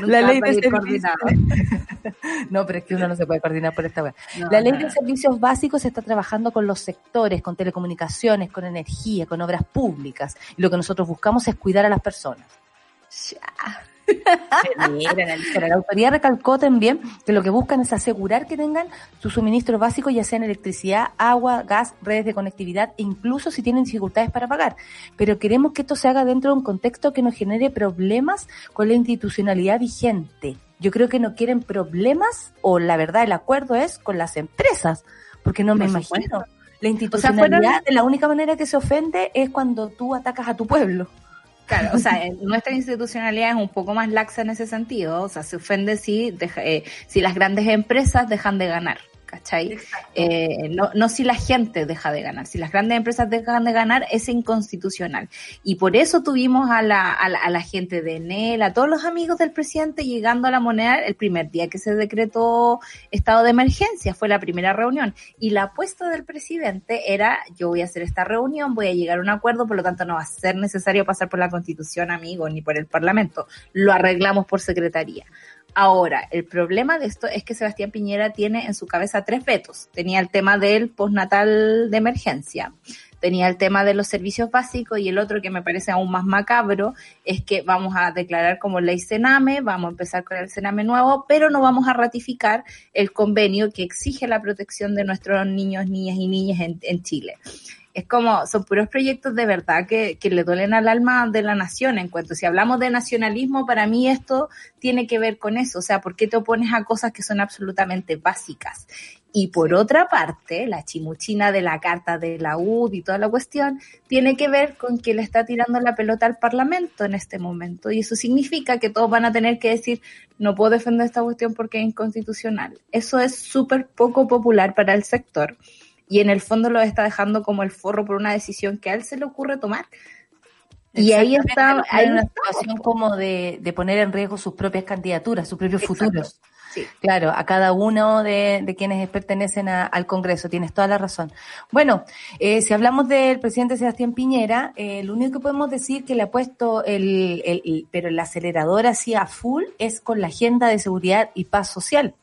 La ley de servicios. [LAUGHS] No, pero es que uno no se puede coordinar por esta. No, La ley no, de servicios básicos está trabajando con los sectores, con telecomunicaciones, con energía, con obras públicas. Y lo que nosotros buscamos es cuidar a las personas. Mira. La autoridad recalcó también que lo que buscan es asegurar que tengan su suministro básico, ya sea en electricidad, agua, gas, redes de conectividad, e incluso si tienen dificultades para pagar. Pero queremos que esto se haga dentro de un contexto que no genere problemas con la institucionalidad vigente. Yo creo que no quieren problemas, o la verdad, el acuerdo es con las empresas, porque no me imagino. La institucionalidad, de la única manera que se ofende es cuando tú atacas a tu pueblo. Claro, o sea, nuestra institucionalidad es un poco más laxa en ese sentido, o sea, se ofende si, deja, eh, si las grandes empresas dejan de ganar. ¿Cachai? Eh, no, no si la gente deja de ganar, si las grandes empresas dejan de ganar es inconstitucional. Y por eso tuvimos a la, a la, a la gente de Enel, a todos los amigos del presidente llegando a la moneda el primer día que se decretó estado de emergencia, fue la primera reunión. Y la apuesta del presidente era, yo voy a hacer esta reunión, voy a llegar a un acuerdo, por lo tanto no va a ser necesario pasar por la constitución, amigo, ni por el parlamento. Lo arreglamos por secretaría. Ahora, el problema de esto es que Sebastián Piñera tiene en su cabeza tres vetos. Tenía el tema del postnatal de emergencia, tenía el tema de los servicios básicos y el otro que me parece aún más macabro es que vamos a declarar como ley Sename, vamos a empezar con el Sename nuevo, pero no vamos a ratificar el convenio que exige la protección de nuestros niños, niñas y niñas en, en Chile es como, son puros proyectos de verdad que, que le duelen al alma de la nación. En cuanto si hablamos de nacionalismo, para mí esto tiene que ver con eso. O sea, ¿por qué te opones a cosas que son absolutamente básicas? Y por otra parte, la chimuchina de la carta de la UD y toda la cuestión tiene que ver con que le está tirando la pelota al Parlamento en este momento. Y eso significa que todos van a tener que decir, no puedo defender esta cuestión porque es inconstitucional. Eso es súper poco popular para el sector y en el fondo lo está dejando como el forro por una decisión que a él se le ocurre tomar. Y ahí está, hay una situación como de, de, poner en riesgo sus propias candidaturas, sus propios Exacto. futuros. Claro, a cada uno de, de quienes pertenecen a, al Congreso, tienes toda la razón. Bueno, eh, si hablamos del presidente Sebastián Piñera, eh, lo único que podemos decir que le ha puesto el pero el acelerador así a full es con la agenda de seguridad y paz social.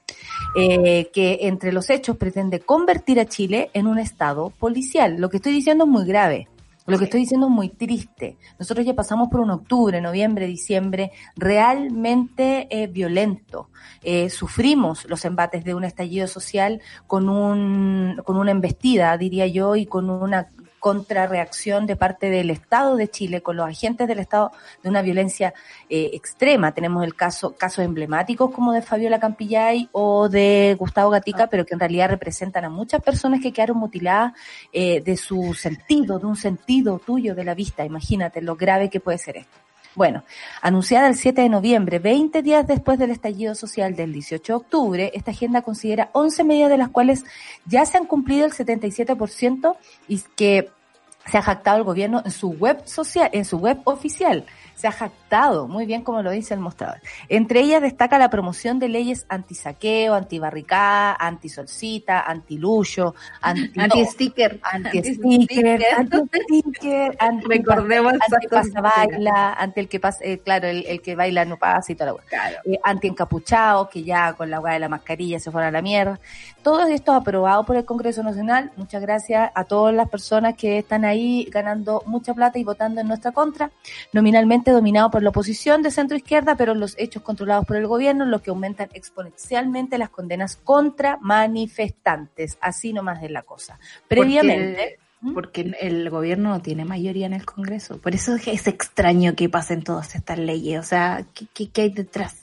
Eh, que entre los hechos pretende convertir a Chile en un estado policial. Lo que estoy diciendo es muy grave. Lo que estoy diciendo es muy triste. Nosotros ya pasamos por un octubre, noviembre, diciembre realmente eh, violento. Eh, sufrimos los embates de un estallido social con un con una embestida, diría yo, y con una contrarreacción de parte del Estado de Chile con los agentes del Estado de una violencia eh, extrema. Tenemos el caso, casos emblemáticos como de Fabiola Campillay o de Gustavo Gatica, pero que en realidad representan a muchas personas que quedaron mutiladas eh, de su sentido, de un sentido tuyo de la vista. Imagínate lo grave que puede ser esto. Bueno, anunciada el 7 de noviembre, 20 días después del estallido social del 18 de octubre, esta agenda considera 11 medidas de las cuales ya se han cumplido el 77% y que se ha jactado el gobierno en su web social, en su web oficial se ha jactado, muy bien como lo dice el mostrador. Entre ellas destaca la promoción de leyes antisaqueo, antibarricada, antisolcita, antiluyo, [LAUGHS] anti-sticker, anti-sticker, anti-sticker, [LAUGHS] anti recordemos anti baila, ante el que pasa, eh, claro, el, el, que baila no pasa y toda la claro. eh, anti-encapuchado, que ya con la hueá de la mascarilla se fueron a la mierda. Todo esto aprobado por el Congreso Nacional. Muchas gracias a todas las personas que están ahí ganando mucha plata y votando en nuestra contra. Nominalmente dominado por la oposición de centro izquierda, pero los hechos controlados por el gobierno, lo que aumentan exponencialmente las condenas contra manifestantes. Así nomás es la cosa. Previamente. Porque, porque el gobierno no tiene mayoría en el Congreso. Por eso es extraño que pasen todas estas leyes. O sea, ¿qué, qué, qué hay detrás?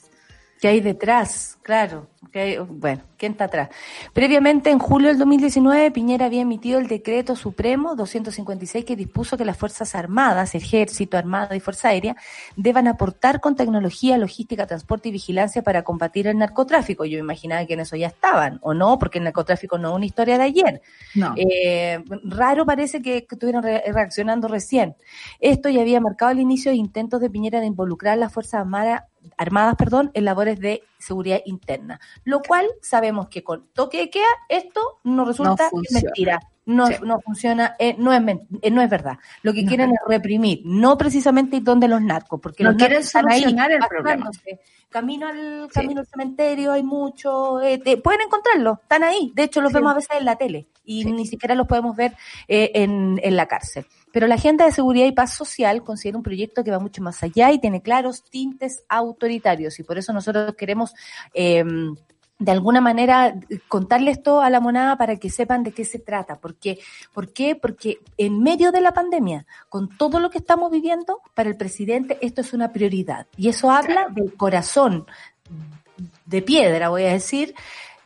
¿Qué hay detrás? Claro. Okay. Bueno, ¿quién está atrás? Previamente, en julio del 2019, Piñera había emitido el decreto supremo 256 que dispuso que las Fuerzas Armadas, Ejército, Armada y Fuerza Aérea, deban aportar con tecnología, logística, transporte y vigilancia para combatir el narcotráfico. Yo imaginaba que en eso ya estaban, o no, porque el narcotráfico no es una historia de ayer. No. Eh, raro parece que, estuvieron re reaccionando recién. Esto ya había marcado el inicio de intentos de Piñera de involucrar a las Fuerzas Armadas armadas, perdón, en labores de seguridad interna. Lo cual sabemos que con toque de queda esto no resulta no mentira. No, sí. no funciona, eh, no, es, eh, no es verdad. Lo que no. quieren es reprimir, no precisamente donde los narcos, porque no los quieren solucionar ahí, el problema. Camino al, camino al cementerio hay mucho, eh, te, pueden encontrarlos, están ahí. De hecho, los sí. vemos a veces en la tele y ni siquiera los podemos ver eh, en, en la cárcel. Pero la Agenda de Seguridad y Paz Social considera un proyecto que va mucho más allá y tiene claros tintes autoritarios y por eso nosotros queremos eh, de alguna manera contarles esto a la monada para que sepan de qué se trata. ¿Por qué? ¿Por qué? Porque en medio de la pandemia, con todo lo que estamos viviendo, para el presidente esto es una prioridad. Y eso habla del corazón de piedra, voy a decir,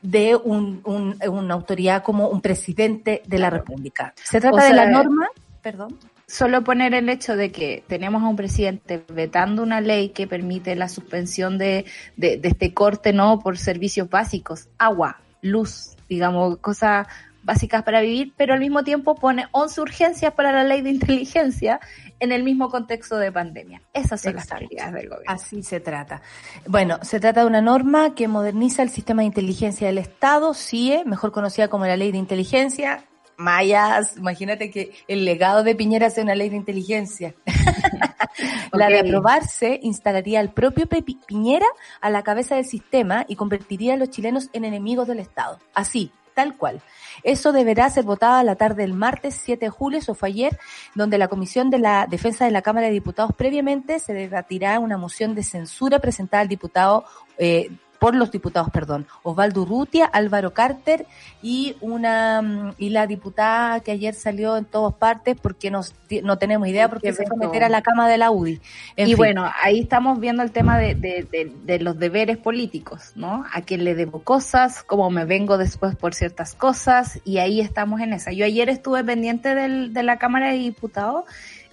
de un, un, una autoridad como un presidente de la República. Se trata o sea, de la norma perdón. solo poner el hecho de que tenemos a un presidente vetando una ley que permite la suspensión de, de, de este corte, ¿no? Por servicios básicos, agua, luz, digamos, cosas básicas para vivir, pero al mismo tiempo pone 11 urgencias para la ley de inteligencia en el mismo contexto de pandemia. Esas son las prioridades del gobierno. Así se trata. Bueno, se trata de una norma que moderniza el sistema de inteligencia del Estado, CIE, mejor conocida como la Ley de Inteligencia. Mayas, imagínate que el legado de Piñera sea una ley de inteligencia. [LAUGHS] La de aprobarse instalaría al propio Pepi- Piñera a la cabeza del sistema y convertiría a los chilenos en enemigos del Estado. Así, tal cual. Eso deberá ser votado a la tarde del martes 7 de julio, eso fue ayer, donde la Comisión de la Defensa de la Cámara de Diputados previamente se debatirá una moción de censura presentada al diputado eh, por los diputados, perdón, Osvaldo Urrutia, Álvaro Carter y una mm, y la diputada que ayer salió en todas partes porque nos, no tenemos idea porque Que se fue a meter a la cama de la UDI. En y fin. bueno, ahí estamos viendo el tema de, de, de, de los deberes políticos, ¿no? A quién le debo cosas, cómo me vengo después por ciertas cosas, y ahí estamos en esa. Yo ayer estuve pendiente del, de la Cámara de Diputados,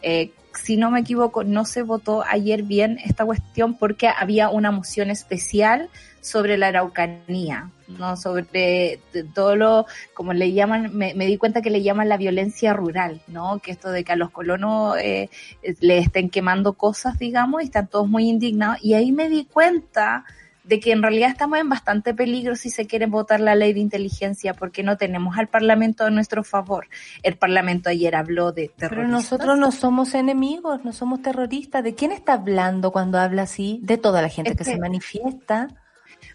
eh, si no me equivoco, no se votó ayer bien esta cuestión porque había una moción especial sobre la Araucanía, ¿no? Sobre todo lo, como le llaman, me, me di cuenta que le llaman la violencia rural, ¿no? Que esto de que a los colonos eh, le estén quemando cosas, digamos, y están todos muy indignados. Y ahí me di cuenta de que en realidad estamos en bastante peligro si se quiere votar la ley de inteligencia porque no tenemos al Parlamento a nuestro favor. El Parlamento ayer habló de Pero terroristas. nosotros no somos enemigos, no somos terroristas. ¿De quién está hablando cuando habla así? De toda la gente Es que que- se manifiesta.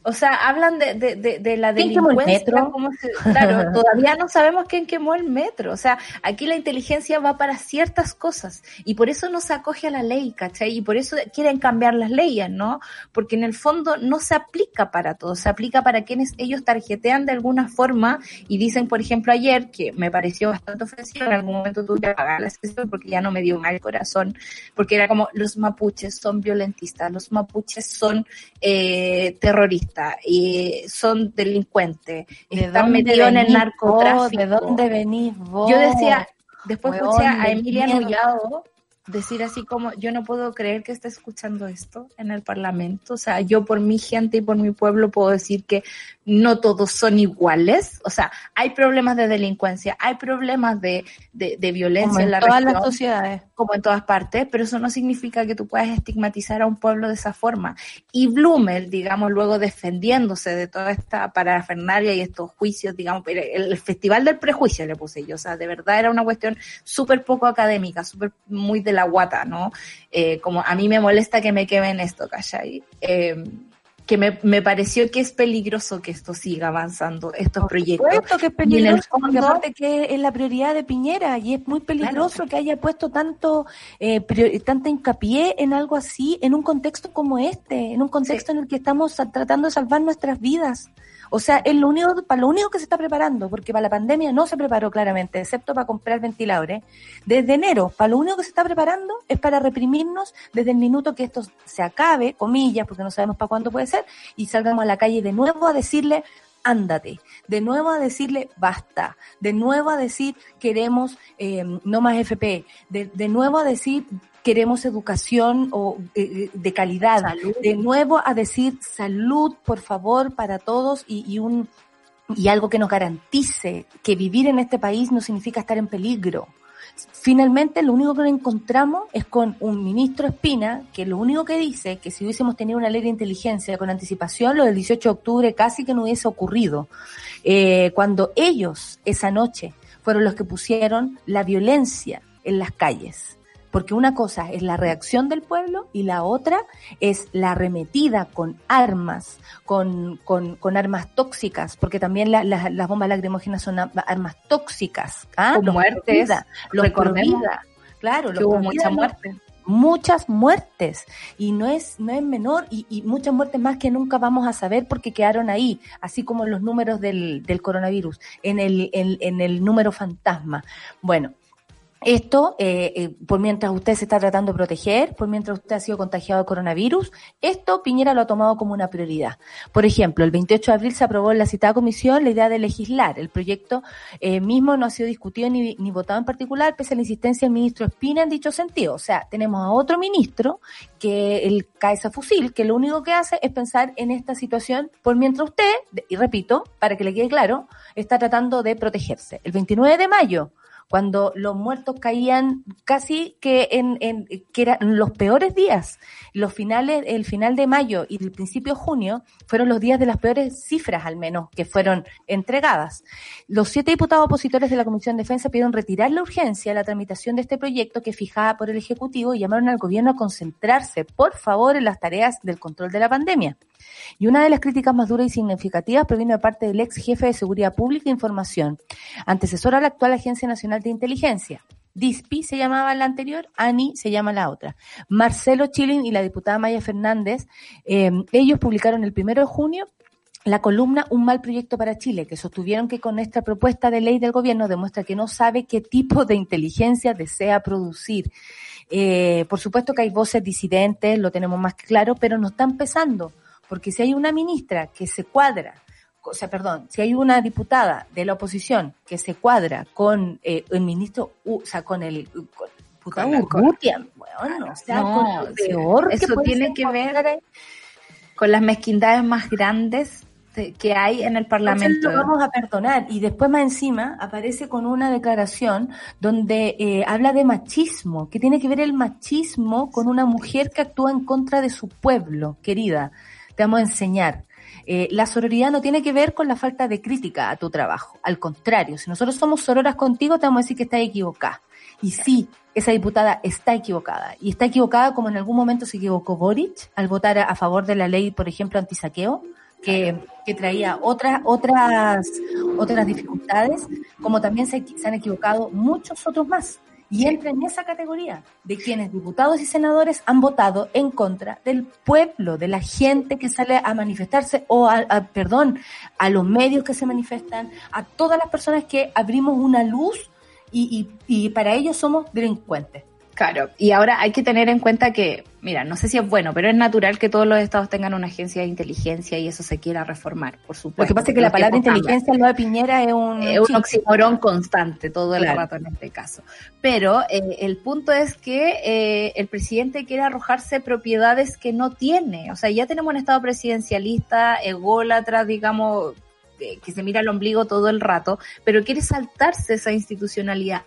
O sea, hablan de, de, de, de la ¿Quién quemó el delincuencia. metro? cómo se- claro, [LAUGHS] todavía no sabemos quién quemó el metro. O sea, aquí la inteligencia va para ciertas cosas y por eso no se acoge a la ley, ¿cachai? Y por eso quieren cambiar las leyes, ¿no? Porque en el fondo no se aplica para todos, se aplica para quienes ellos tarjetean de alguna forma y dicen, por ejemplo, ayer, que me pareció bastante ofensivo, en algún momento tuve que apagar la sesión porque ya no me dio mal corazón, porque era como, los mapuches son violentistas, los mapuches son eh, terroristas, y son delincuentes, ¿De están metidos en el narcotráfico. vos? ¿De dónde venís vos? Yo decía, después Hueón escuché a Emilia. Nullado decir así como, yo no puedo creer que esté escuchando esto en el Parlamento. O sea, yo por mi gente y por mi pueblo puedo decir que no todos son iguales. O sea, hay problemas de delincuencia, hay problemas de, de, de violencia como en en la todas región las sociedades. como en todas partes, pero eso no significa que tú puedas estigmatizar a un pueblo de esa forma. Y Blumel, digamos, luego defendiéndose de toda esta parafernalia y estos juicios, digamos, el, el festival del prejuicio le puse yo, o sea, de verdad era una cuestión súper poco académica, súper muy de la guata, ¿no? Eh, como a mí me molesta que me quemen esto, ¿cachai? Eh, que me, me pareció que es peligroso que esto siga avanzando, estos proyectos. Supuesto que es Y en el peligroso, porque aparte que es la prioridad de Piñera y es muy peligroso que haya puesto tanto eh, prior- tanta hincapié en algo así en un contexto como este, en un contexto en el que estamos tratando de salvar nuestras vidas. O sea, es lo único, para lo único que se está preparando, porque para la pandemia no se preparó claramente, excepto para comprar ventiladores. Desde enero, para lo único que se está preparando es para reprimirnos desde el minuto que esto se acabe, comillas, porque no sabemos para cuándo puede ser, y salgamos a la calle de nuevo a decirle, ándate, de nuevo a decirle basta, de nuevo a decir queremos eh, no más FP, de, de nuevo a decir queremos educación o, eh, de calidad, de nuevo a decir salud, por favor, para todos y, y un y algo que nos garantice que vivir en este país no significa estar en peligro. Finalmente, lo único que nos encontramos es con un ministro Espina, que lo único que dice que si hubiésemos tenido una ley de inteligencia con anticipación, lo del 18 de octubre casi que no hubiese ocurrido. Eh, cuando ellos, esa noche, fueron los que pusieron la violencia en las calles. Porque una cosa es la reacción del pueblo y la otra es la arremetida con armas, con, con, con armas tóxicas, porque también la- la- las bombas lacrimógenas son armas tóxicas. ¿ah? Con Los muertes, los. Claro, que los hubo mucha muerte. muchas muertes y no es no es menor y, y muchas muertes más que nunca vamos a saber porque quedaron ahí así como los números del, del coronavirus en el en, en el número fantasma bueno Esto, eh, eh, por mientras usted se está tratando de proteger, por mientras usted ha sido contagiado de coronavirus, esto Piñera lo ha tomado como una prioridad. Por ejemplo, el 28 de abril se aprobó en la citada comisión la idea de legislar. El proyecto eh, mismo no ha sido discutido ni, ni votado en particular, pese a la insistencia del ministro Espina en dicho sentido. O sea, tenemos a otro ministro que el Caesa Fusil, que lo único que hace es pensar en esta situación, por mientras usted, y repito, para que le quede claro, está tratando de protegerse. El 29 de mayo, cuando los muertos caían casi que en, en que eran los peores días. Los finales, el final de mayo y el principio de junio fueron los días de las peores cifras, al menos, que fueron entregadas. Los siete diputados opositores de la Comisión de Defensa pidieron retirar la urgencia de la tramitación de este proyecto que fijaba por el Ejecutivo y llamaron al gobierno a concentrarse, por favor, en las tareas del control de la pandemia. Y una de las críticas más duras y significativas proviene de parte del ex jefe de Seguridad Pública e Información, antecesora a la actual Agencia Nacional de Inteligencia. DISPI se llamaba la anterior, ANI se llama la otra. Marcelo Chilin y la diputada Maya Fernández, eh, ellos publicaron el primero de junio la columna Un mal proyecto para Chile, que sostuvieron que con esta propuesta de ley del gobierno demuestra que no sabe qué tipo de inteligencia desea producir. Eh, por supuesto que hay voces disidentes, lo tenemos más que claro, pero no están pesando porque si hay una ministra que se cuadra, o sea, perdón, si hay una diputada de la oposición que se cuadra con eh, el ministro, o sea, con el con, puta Con Urrutia, bueno, o sea, No, con lo sí, peor eso puede tiene ser que ver con las mezquindades más grandes de- que hay en el Entonces Parlamento. lo vamos a perdonar. Y después más encima aparece con una declaración donde eh, habla de machismo, que tiene que ver el machismo con una mujer que actúa en contra de su pueblo, querida. Te vamos a enseñar. Eh, la sororidad no tiene que ver con la falta de crítica a tu trabajo. Al contrario, si nosotros somos sororas contigo, te vamos a decir que estás equivocada. Y sí, esa diputada está equivocada. Y está equivocada como en algún momento se equivocó Boric al votar a, favor de la ley, por ejemplo, antisaqueo, que, que traía otras, otras, otras dificultades, como también se han equivocado muchos otros más. Y entra en esa categoría de quienes diputados y senadores han votado en contra del pueblo, de la gente que sale a manifestarse o, a, perdón, a los medios que se manifestan, a todas las personas que abrimos una luz y, y, y para ellos somos delincuentes. Claro, y ahora hay que tener en cuenta que, mira, no sé si es bueno, pero es natural que todos los estados tengan una agencia de inteligencia y eso se quiera reformar, por supuesto. Lo que pasa es que la palabra inteligencia en lo de Piñera es un... es un chiste. oxímoron constante todo el Claro. rato en este caso. Pero eh, el punto es que eh, el presidente quiere arrojarse propiedades que no tiene. O sea, ya tenemos un Estado presidencialista, ególatra, digamos, que se mira al ombligo todo el rato, pero quiere saltarse esa institucionalidad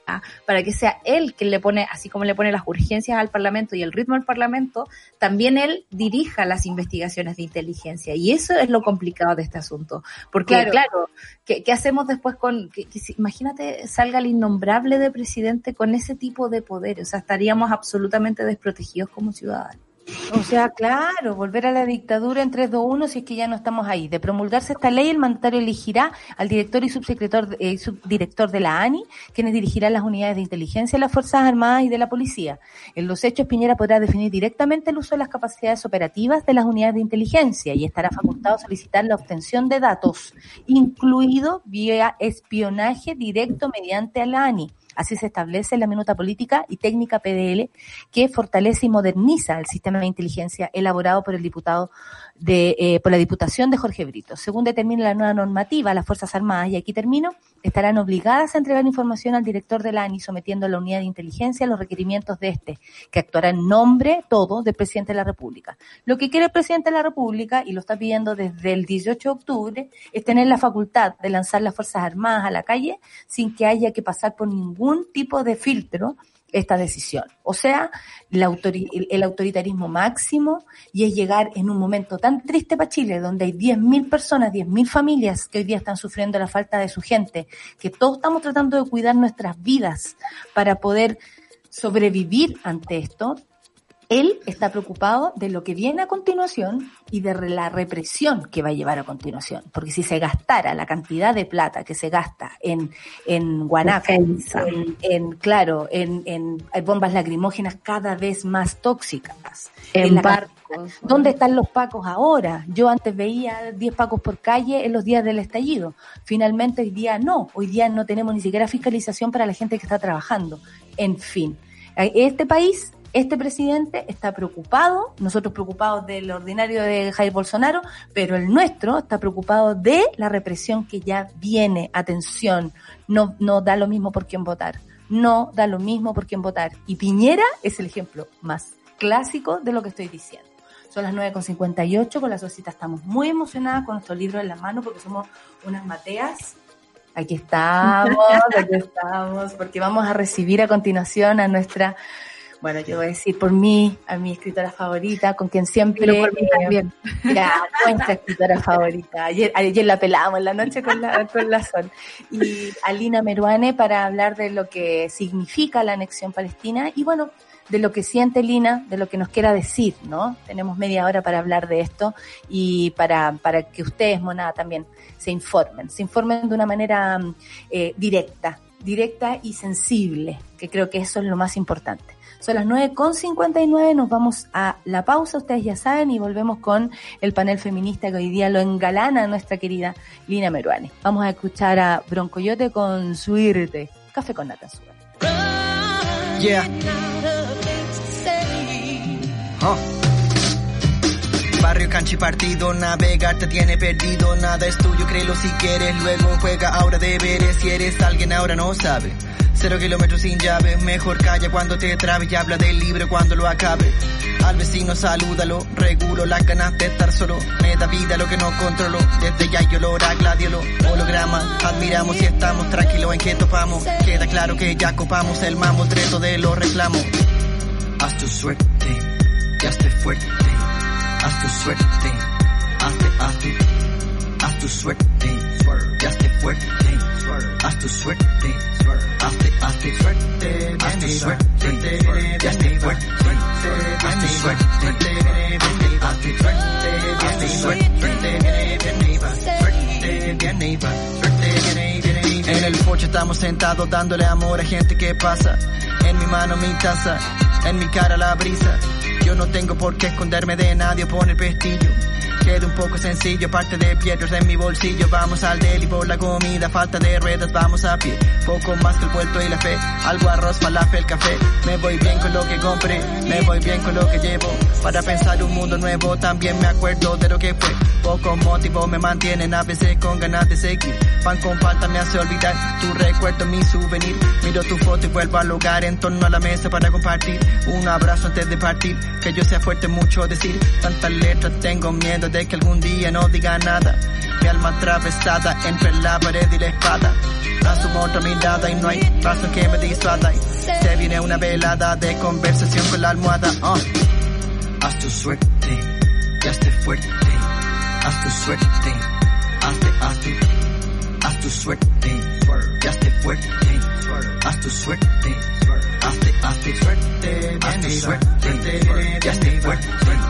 para que sea él quien le pone, así como le pone las urgencias al Parlamento y el ritmo al Parlamento, también él dirija las investigaciones de inteligencia. Y eso es lo complicado de este asunto. Porque, Claro. claro, ¿qué, qué hacemos después con, que- que imagínate, salga el innombrable de presidente con ese tipo de poder? O sea, estaríamos absolutamente desprotegidos como ciudadanos. O sea, claro, volver a la dictadura en 321 si es que ya no estamos ahí. De promulgarse esta ley, el mandatario elegirá al director y subsecretor, eh, subdirector de la ANI, quienes dirigirán las unidades de inteligencia de las Fuerzas Armadas y de la Policía. En los hechos, Piñera podrá definir directamente el uso de las capacidades operativas de las unidades de inteligencia y estará facultado a solicitar la obtención de datos, incluido vía espionaje directo mediante la ANI. Así se establece la minuta política y técnica PDL que fortalece y moderniza el sistema de inteligencia elaborado por el diputado de, eh, por la Diputación de Jorge Brito. Según determina la nueva normativa, las Fuerzas Armadas, y aquí termino, estarán obligadas a entregar información al director de la ANI, sometiendo a la unidad de inteligencia los requerimientos de este, que actuará en nombre todo del presidente de la República. Lo que quiere el presidente de la República, y lo está pidiendo desde el 18 de octubre, es tener la facultad de lanzar las Fuerzas Armadas a la calle sin que haya que pasar por ningún tipo de filtro esta decisión. O sea, el autoritarismo máximo y es llegar en un momento tan triste para Chile, donde hay 10.000 personas, 10.000 familias que hoy día están sufriendo la falta de su gente, que todos estamos tratando de cuidar nuestras vidas para poder sobrevivir ante esto. Él está preocupado de lo que viene a continuación y de la represión que va a llevar a continuación. Porque si se gastara la cantidad de plata que se gasta en, en Guanaco, en, en, claro, en, en bombas lacrimógenas cada vez más tóxicas, En la barcos. ¿Dónde están los pacos ahora? Yo antes veía 10 pacos por calle en los días del estallido. Finalmente hoy día no. Hoy día no tenemos ni siquiera fiscalización para la gente que está trabajando. En fin, este país este presidente está preocupado, nosotros preocupados del ordinario de Jair Bolsonaro, pero el nuestro está preocupado de la represión que ya viene. Atención, no, no da lo mismo por quién votar. No da lo mismo por quién votar. Y Piñera es el ejemplo más clásico de lo que estoy diciendo. Son las 9.58, con la sociedad estamos muy emocionadas con nuestro libro en la mano porque somos unas mateas. Aquí estamos, aquí estamos, porque vamos a recibir a continuación a nuestra bueno, yo voy a decir por mí, a mi escritora favorita, con quien siempre... Pero por mí también. Ya, nuestra escritora [LAUGHS] favorita. Ayer, ayer la pelamos en la noche con la, con la Sol. Y Alina Meruane para hablar de lo que significa la anexión palestina y bueno, de lo que siente Lina, de lo que nos quiera decir, ¿no? Tenemos media hora para hablar de esto y para, para que ustedes, Monada, también se informen, se informen de una manera eh, directa, directa y sensible, que creo que eso es lo más importante. Son las 9.59, nos vamos a la pausa, ustedes ya saben, y volvemos con el panel feminista que hoy día lo engalana nuestra querida Lina Meruane. Vamos a escuchar a Broncoyote con Suirte, Café con Nata Yeah. Oh. Barrio canchi partido, navegar te tiene perdido, nada es tuyo, créelo si quieres, luego juega ahora deberes, si eres alguien ahora no sabe. Cero kilómetros sin llave, mejor calla cuando te trabes y habla del libro cuando lo acabe. Al vecino salúdalo, regulo las ganas de estar solo. Me da vida lo que no controlo, desde ya yo lo gladiolo. Holograma, admiramos y estamos tranquilos en que topamos. Queda claro que ya copamos el mamotreto de los reclamos. Haz tu suerte, ya esté fuerte. Haz tu suerte, hazte, hazte. Haz tu suerte, ya esté fuerte. Haz tu suerte, hazte, hazte suerte, haz tu suerte, esté fuerte. Haz tu suerte, haz tu suerte, haz tu suerte, viene. En el porche estamos sentados dándole amor a gente que pasa. En mi mano mi taza, en mi cara la brisa. Yo no tengo por qué esconderme de nadie o poner pestillo. Queda un poco sencillo, parte de piedras en mi bolsillo. Vamos al deli por la comida, falta de ruedas, vamos a pie. Poco más que el puerto y la fe, algo arroz, falafel, café. Me voy bien con lo que compré, me voy bien con lo que llevo. Para pensar un mundo nuevo, también me acuerdo de lo que fue. Poco motivo me mantienen a veces con ganas de seguir. Pan con falta me hace olvidar tu recuerdo, mi souvenir. Miro tu foto y vuelvo al hogar en torno a la mesa para compartir. Un abrazo antes de partir, que yo sea fuerte mucho decir. Tantas letras tengo miedo de que algún día no diga nada. Mi alma atravesada entre la pared y la espada. Asumo otra mirada y no hay razón que me disuada. Se viene una velada de conversación con la almohada. Uh. Haz tu suerte, ya esté fuerte. Haz tu suerte, hazte, hazte. Haz tu suerte, ya esté fuerte. Haz tu suerte, hazte, hazte. Suerte, haz tu suerte, ya esté fuerte.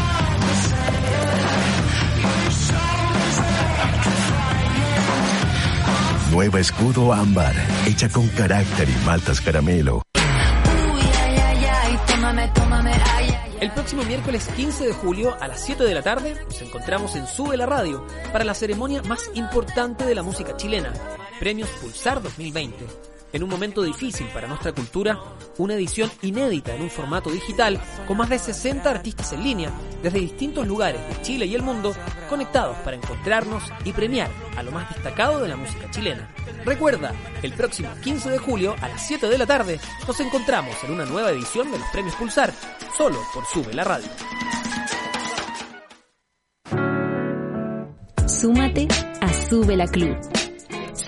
Nueva escudo ámbar, hecha con carácter y maltas caramelo. El próximo miércoles 15 de julio a las 7 de la tarde nos encontramos en Sube la Radio para la ceremonia más importante de la música chilena, Premios Pulsar 2020 en un momento difícil para nuestra cultura, una edición inédita en un formato digital con más de 60 artistas en línea desde distintos lugares de Chile y el mundo conectados para encontrarnos y premiar a lo más destacado de la música chilena. Recuerda, el próximo 15 de julio a las 7 de la tarde nos encontramos en una nueva edición de los Premios Pulsar, solo por Sube la Radio. Súmate a Sube la Club.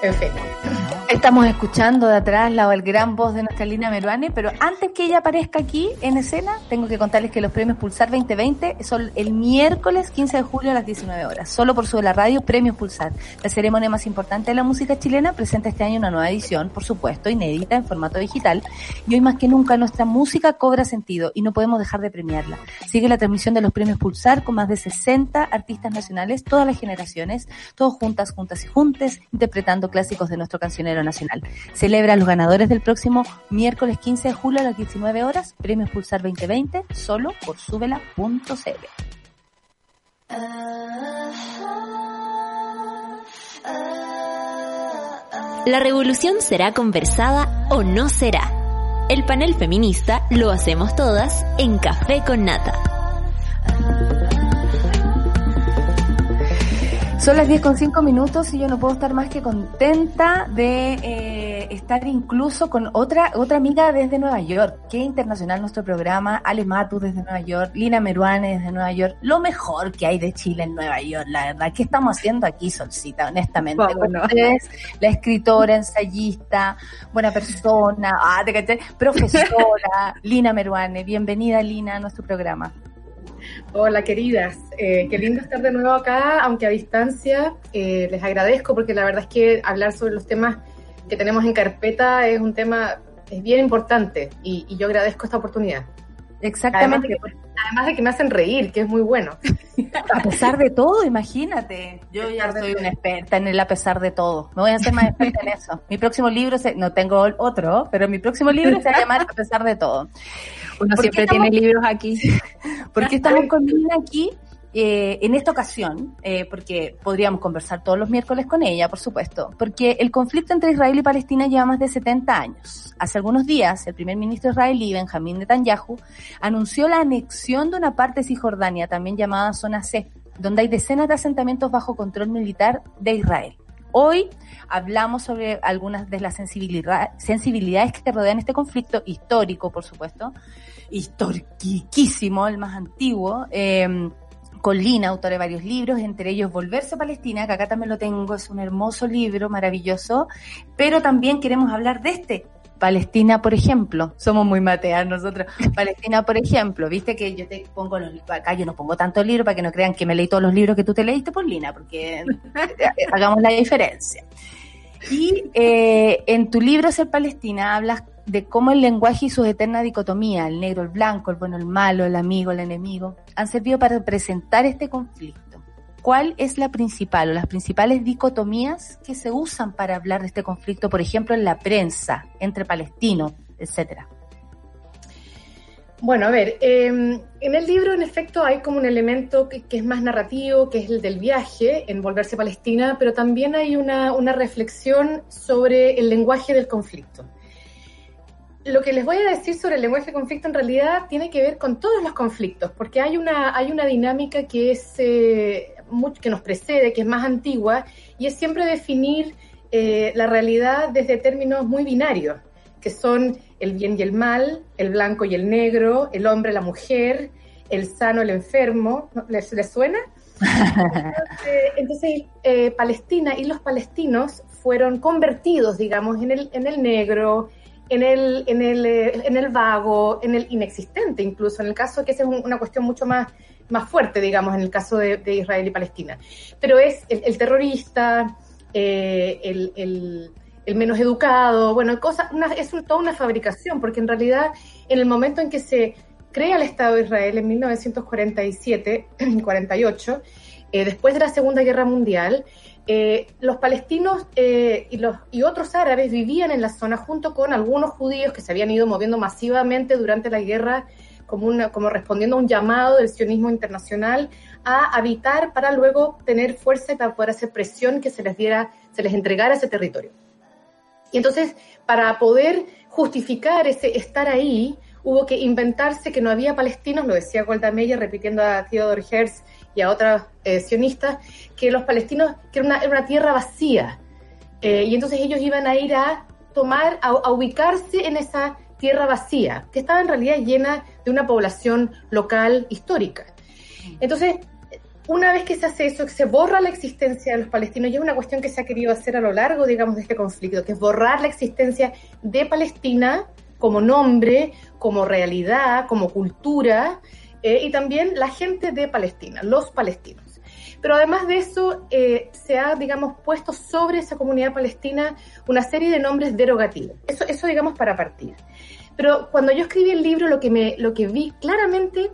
Fin. Estamos escuchando de atrás la gran voz de nuestra Lina Meruane, pero antes que ella aparezca aquí en escena, tengo que contarles que los premios Pulsar 2020 son el miércoles 15 de julio a las 19 horas, solo por su la radio Premios Pulsar, la ceremonia más importante de la música chilena, presenta este año una nueva edición, por supuesto, inédita en formato digital, y hoy más que nunca nuestra música cobra sentido y no podemos dejar de premiarla. Sigue la transmisión de los premios Pulsar con más de 60 artistas nacionales, todas las generaciones, todos juntas, juntas y juntes, interpretando clásicos de nuestro cancionero nacional. Celebra los ganadores del próximo miércoles 15 de julio a las 19 horas, Premios Pulsar 2020, solo por subela.cl. La revolución será conversada o no será. El panel feminista lo hacemos todas en Café con Nata. Son las 10 con 5 minutos y yo no puedo estar más que contenta de eh, estar incluso con otra otra amiga desde Nueva York. Qué internacional nuestro programa. Ale Matu desde Nueva York, Lina Meruane desde Nueva York. Lo mejor que hay de Chile en Nueva York, la verdad. ¿Qué estamos haciendo aquí, Solcita? Honestamente. Bueno. Ustedes, la escritora, ensayista, buena persona, ah, te caché, profesora, [LAUGHS] Lina Meruane. Bienvenida, Lina, a nuestro programa. Hola queridas, Eh, qué lindo estar de nuevo acá, aunque a distancia. Eh, les agradezco porque la verdad es que hablar sobre los temas que tenemos en carpeta es un tema, es bien importante y, y yo agradezco esta oportunidad. Además de, Exactamente. que, además de que me hacen reír, que es muy bueno. A pesar de todo, imagínate. [LAUGHS] Yo ya soy una experta en el a pesar de todo. Me voy a hacer más experta en eso. Mi próximo libro, se, no tengo otro, pero mi próximo libro se va a llamar A pesar de todo. Uno ¿Por qué siempre estamos- tiene libros aquí. [LAUGHS] ¿Por qué estamos con Lina aquí? Eh, en esta ocasión, eh, porque podríamos conversar todos los miércoles con ella, por supuesto, porque el conflicto entre Israel y Palestina lleva más de 70 años. Hace algunos días, el primer ministro israelí, Benjamín Netanyahu, anunció la anexión de una parte de Cisjordania, también llamada Zona C, donde hay decenas de asentamientos bajo control militar de Israel. Hoy hablamos sobre algunas de las sensibilidad- sensibilidades que rodean este conflicto histórico, por supuesto, historiquísimo, el más antiguo, eh, con Lina, autora de varios libros, entre ellos Volverse a Palestina, que acá también lo tengo, es un hermoso libro, maravilloso, pero también queremos hablar de este, Palestina, por ejemplo, somos muy mateas nosotros, Palestina, por ejemplo, viste que yo te pongo los libros, acá yo no pongo tantos libros para que no crean que me leí todos los libros que tú te leíste por Lina, porque [LAUGHS] hagamos la diferencia. Y eh, en tu libro Ser Palestina hablas de cómo el lenguaje y su eterna dicotomía, el negro, el blanco, el bueno, el malo, el amigo, el enemigo, han servido para representar este conflicto. ¿Cuál es la principal o las principales dicotomías que se usan para hablar de este conflicto, por ejemplo, en la prensa, entre palestinos, etcétera? Bueno, a ver, eh, en el libro en efecto hay como un elemento que, es más narrativo, que es el del viaje en Volverse Palestina, pero también hay una, reflexión sobre el lenguaje del conflicto. lo que les voy a decir sobre el lenguaje de conflicto en realidad tiene que ver con todos los conflictos, porque hay una, hay una dinámica que es eh, que nos precede, que es más antigua, y es siempre definir eh, la realidad desde términos muy binarios, que son el bien y el mal, el blanco y el negro, el hombre, la mujer, el sano, el enfermo. ¿Les, les suena? [LAUGHS] Entonces, eh, Palestina y los palestinos fueron convertidos, digamos, en el, en el negro, en el, en, el, eh, en el vago, en el inexistente incluso, en el caso que esa es una cuestión mucho más, más fuerte, digamos, en el caso de, Israel y Palestina. Pero es el, terrorista, eh, el, menos educado, bueno, cosa, es toda una fabricación, porque en realidad en el momento en que se crea el Estado de Israel en 1947, 48, [CLEARS THROAT] eh, después de la Segunda Guerra Mundial, eh, los palestinos y otros árabes vivían en la zona junto con algunos judíos que se habían ido moviendo masivamente durante la guerra como, una, como respondiendo a un llamado del sionismo internacional a habitar para luego tener fuerza y para poder hacer presión que se les diera, se les entregara ese territorio. Y entonces, para poder justificar ese estar ahí, hubo que inventarse que no había palestinos, lo decía Golda Meir repitiendo a Theodor Herz y a otros eh, sionistas, que los palestinos, que era una, tierra vacía. Eh, y entonces ellos iban a ir a tomar, a, ubicarse en esa tierra vacía, que estaba en realidad llena de una población local histórica. Entonces, una vez que se hace eso, que se borra la existencia de los palestinos, y es una cuestión que se ha querido hacer a lo largo, digamos, de este conflicto, que es borrar la existencia de Palestina como nombre, como realidad, como cultura, eh, y también la gente de Palestina, los palestinos. Pero además de eso, eh, se ha, digamos, puesto sobre esa comunidad palestina una serie de nombres derogativos. Eso, eso digamos, para partir. Pero cuando yo escribí el libro, lo que, me, lo que vi claramente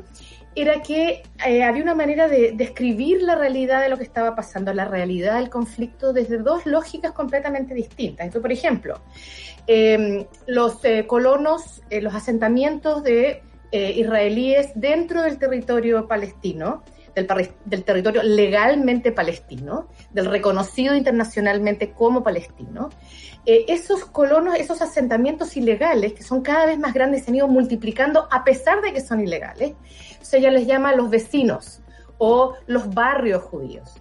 era que eh, había una manera de describir la realidad de lo que estaba pasando, la realidad del conflicto, desde dos lógicas completamente distintas. Entonces, por ejemplo, em, los colonos, los asentamientos de eh, israelíes dentro del territorio palestino, del, territorio legalmente palestino, del reconocido internacionalmente como palestino, eh, esos colonos, esos asentamientos ilegales, que son cada vez más grandes, se han ido multiplicando a pesar de que son ilegales. se ella les llama los vecinos o los barrios judíos.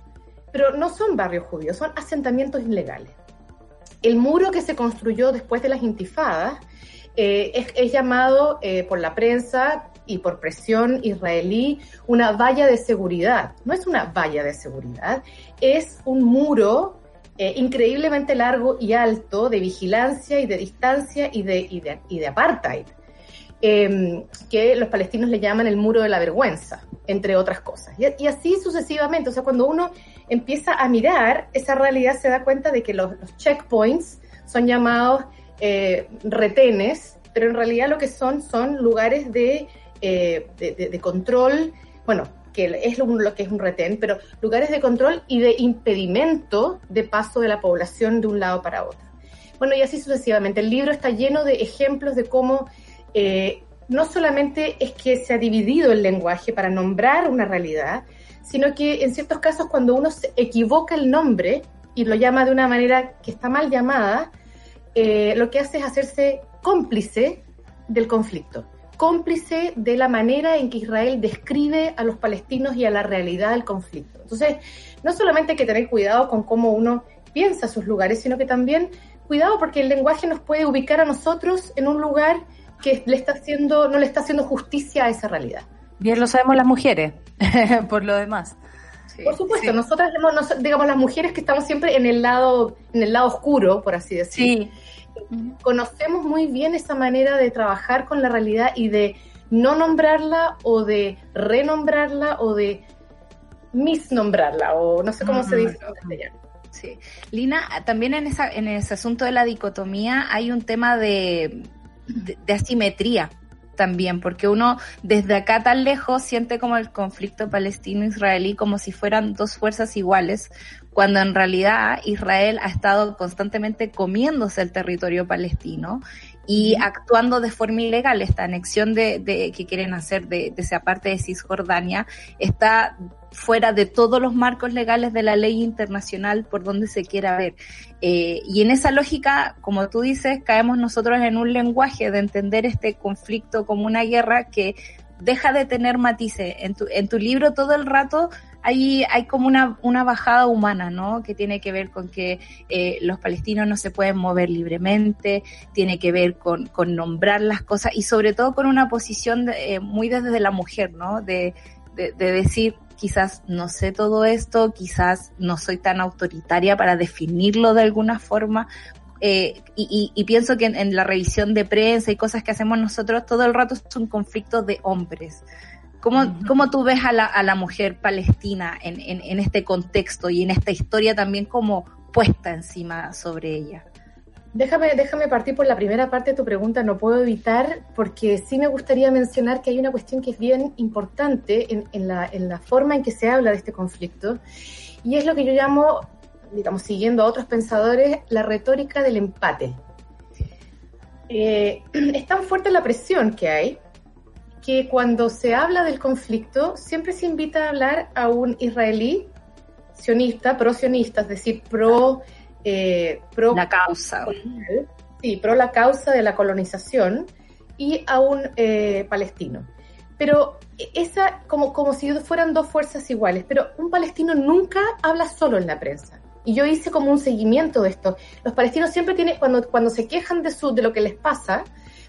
Pero no son barrios judíos, son asentamientos ilegales. El muro que se construyó después de las intifadas eh, es, llamado eh, por la prensa y por presión israelí una valla de seguridad. No es una valla de seguridad, es un muro eh, increíblemente largo y alto de vigilancia y de distancia y de, y de, apartheid, em, que los palestinos le llaman el muro de la vergüenza, entre otras cosas. Y, así sucesivamente, o sea, cuando uno empieza a mirar esa realidad se da cuenta de que los checkpoints son llamados eh, retenes, pero en realidad lo que son son lugares de, eh, de, control, bueno, que es lo, que es un retén, pero lugares de control y de impedimento de paso de la población de un lado para otro. Bueno, y así sucesivamente. El libro está lleno de ejemplos de cómo eh, no solamente es que se ha dividido el lenguaje para nombrar una realidad, sino que en ciertos casos cuando uno se equivoca el nombre y lo llama de una manera que está mal llamada, eh, lo que hace es hacerse cómplice del conflicto, cómplice de la manera en que Israel describe a los palestinos y a la realidad del conflicto. Entonces, no solamente hay que tener cuidado con cómo uno piensa sus lugares, sino que también cuidado porque el lenguaje nos puede ubicar a nosotros en un lugar que le está haciendo, no le está haciendo justicia a esa realidad. Bien lo sabemos las mujeres, [LAUGHS] por lo demás. Por supuesto, nosotras, digamos, las mujeres que estamos siempre en el lado, en el lado oscuro, por así decirlo. Sí conocemos muy bien esa manera de trabajar con la realidad y de no nombrarla o de renombrarla o de misnombrarla o no sé cómo se dice en castellano. Sí. Lina, también en, esa, en ese asunto de la dicotomía hay un tema de, de asimetría también, porque uno desde acá tan lejos siente como el conflicto palestino-israelí como si fueran dos fuerzas iguales, cuando en realidad Israel ha estado constantemente comiéndose el territorio palestino y actuando de forma ilegal. Esta anexión de, de que quieren hacer de, de esa parte de Cisjordania está fuera de todos los marcos legales de la ley internacional por donde se quiera ver. Eh, y en esa lógica, como tú dices, caemos nosotros en un lenguaje de entender este conflicto como una guerra que deja de tener matices. En tu, en tu libro todo el rato hay, hay como una, una bajada humana, ¿no? Que tiene que ver con que eh, los palestinos no se pueden mover libremente, tiene que ver con, con nombrar las cosas y sobre todo con una posición de, eh, muy desde la mujer, ¿no? De, de, de decir, quizás no sé todo esto, quizás no soy tan autoritaria para definirlo de alguna forma. Eh, y, y, y, pienso que en, en, la revisión de prensa y cosas que hacemos nosotros todo el rato son conflictos de hombres. ¿Cómo, uh -huh. cómo tú ves a la, a la mujer palestina en, en, en este contexto y en esta historia también como puesta encima sobre ella? Déjame, déjame partir por la primera parte de tu pregunta, no puedo evitar, porque sí me gustaría mencionar que hay una cuestión que es bien importante en, en, la, en la forma en que se habla de este conflicto, y es lo que yo llamo, digamos, siguiendo a otros pensadores, la retórica del empate. Eh, [CLEARS THROAT] es tan fuerte la presión que hay que cuando se habla del conflicto siempre se invita a hablar a un israelí sionista, pro-sionista, es decir, pro eh, pro la causa. Sí, pro la causa de la colonización y a un eh, palestino. Pero esa, como, como si fueran dos fuerzas iguales, pero un palestino nunca habla solo en la prensa. Y yo hice como un seguimiento de esto. Los palestinos siempre tienen, cuando, cuando se quejan de, su, de lo que les pasa,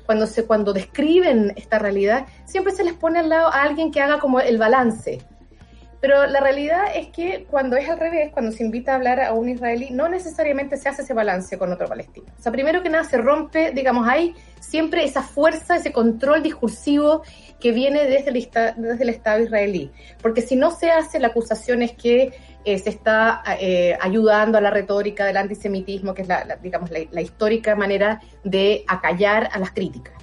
cuando, se, cuando describen esta realidad, siempre se les pone al lado a alguien que haga como el balance pero la realidad es que cuando es al revés, cuando se invita a hablar a un israelí, no necesariamente se hace ese balance con otro palestino. O sea, primero que nada se rompe, digamos, hay siempre esa fuerza, ese control discursivo que viene desde el, desde el Estado israelí. Porque si no se hace, la acusación es que eh, se está eh, ayudando a la retórica del antisemitismo, que es la, la digamos, la, la, histórica manera de acallar a las críticas.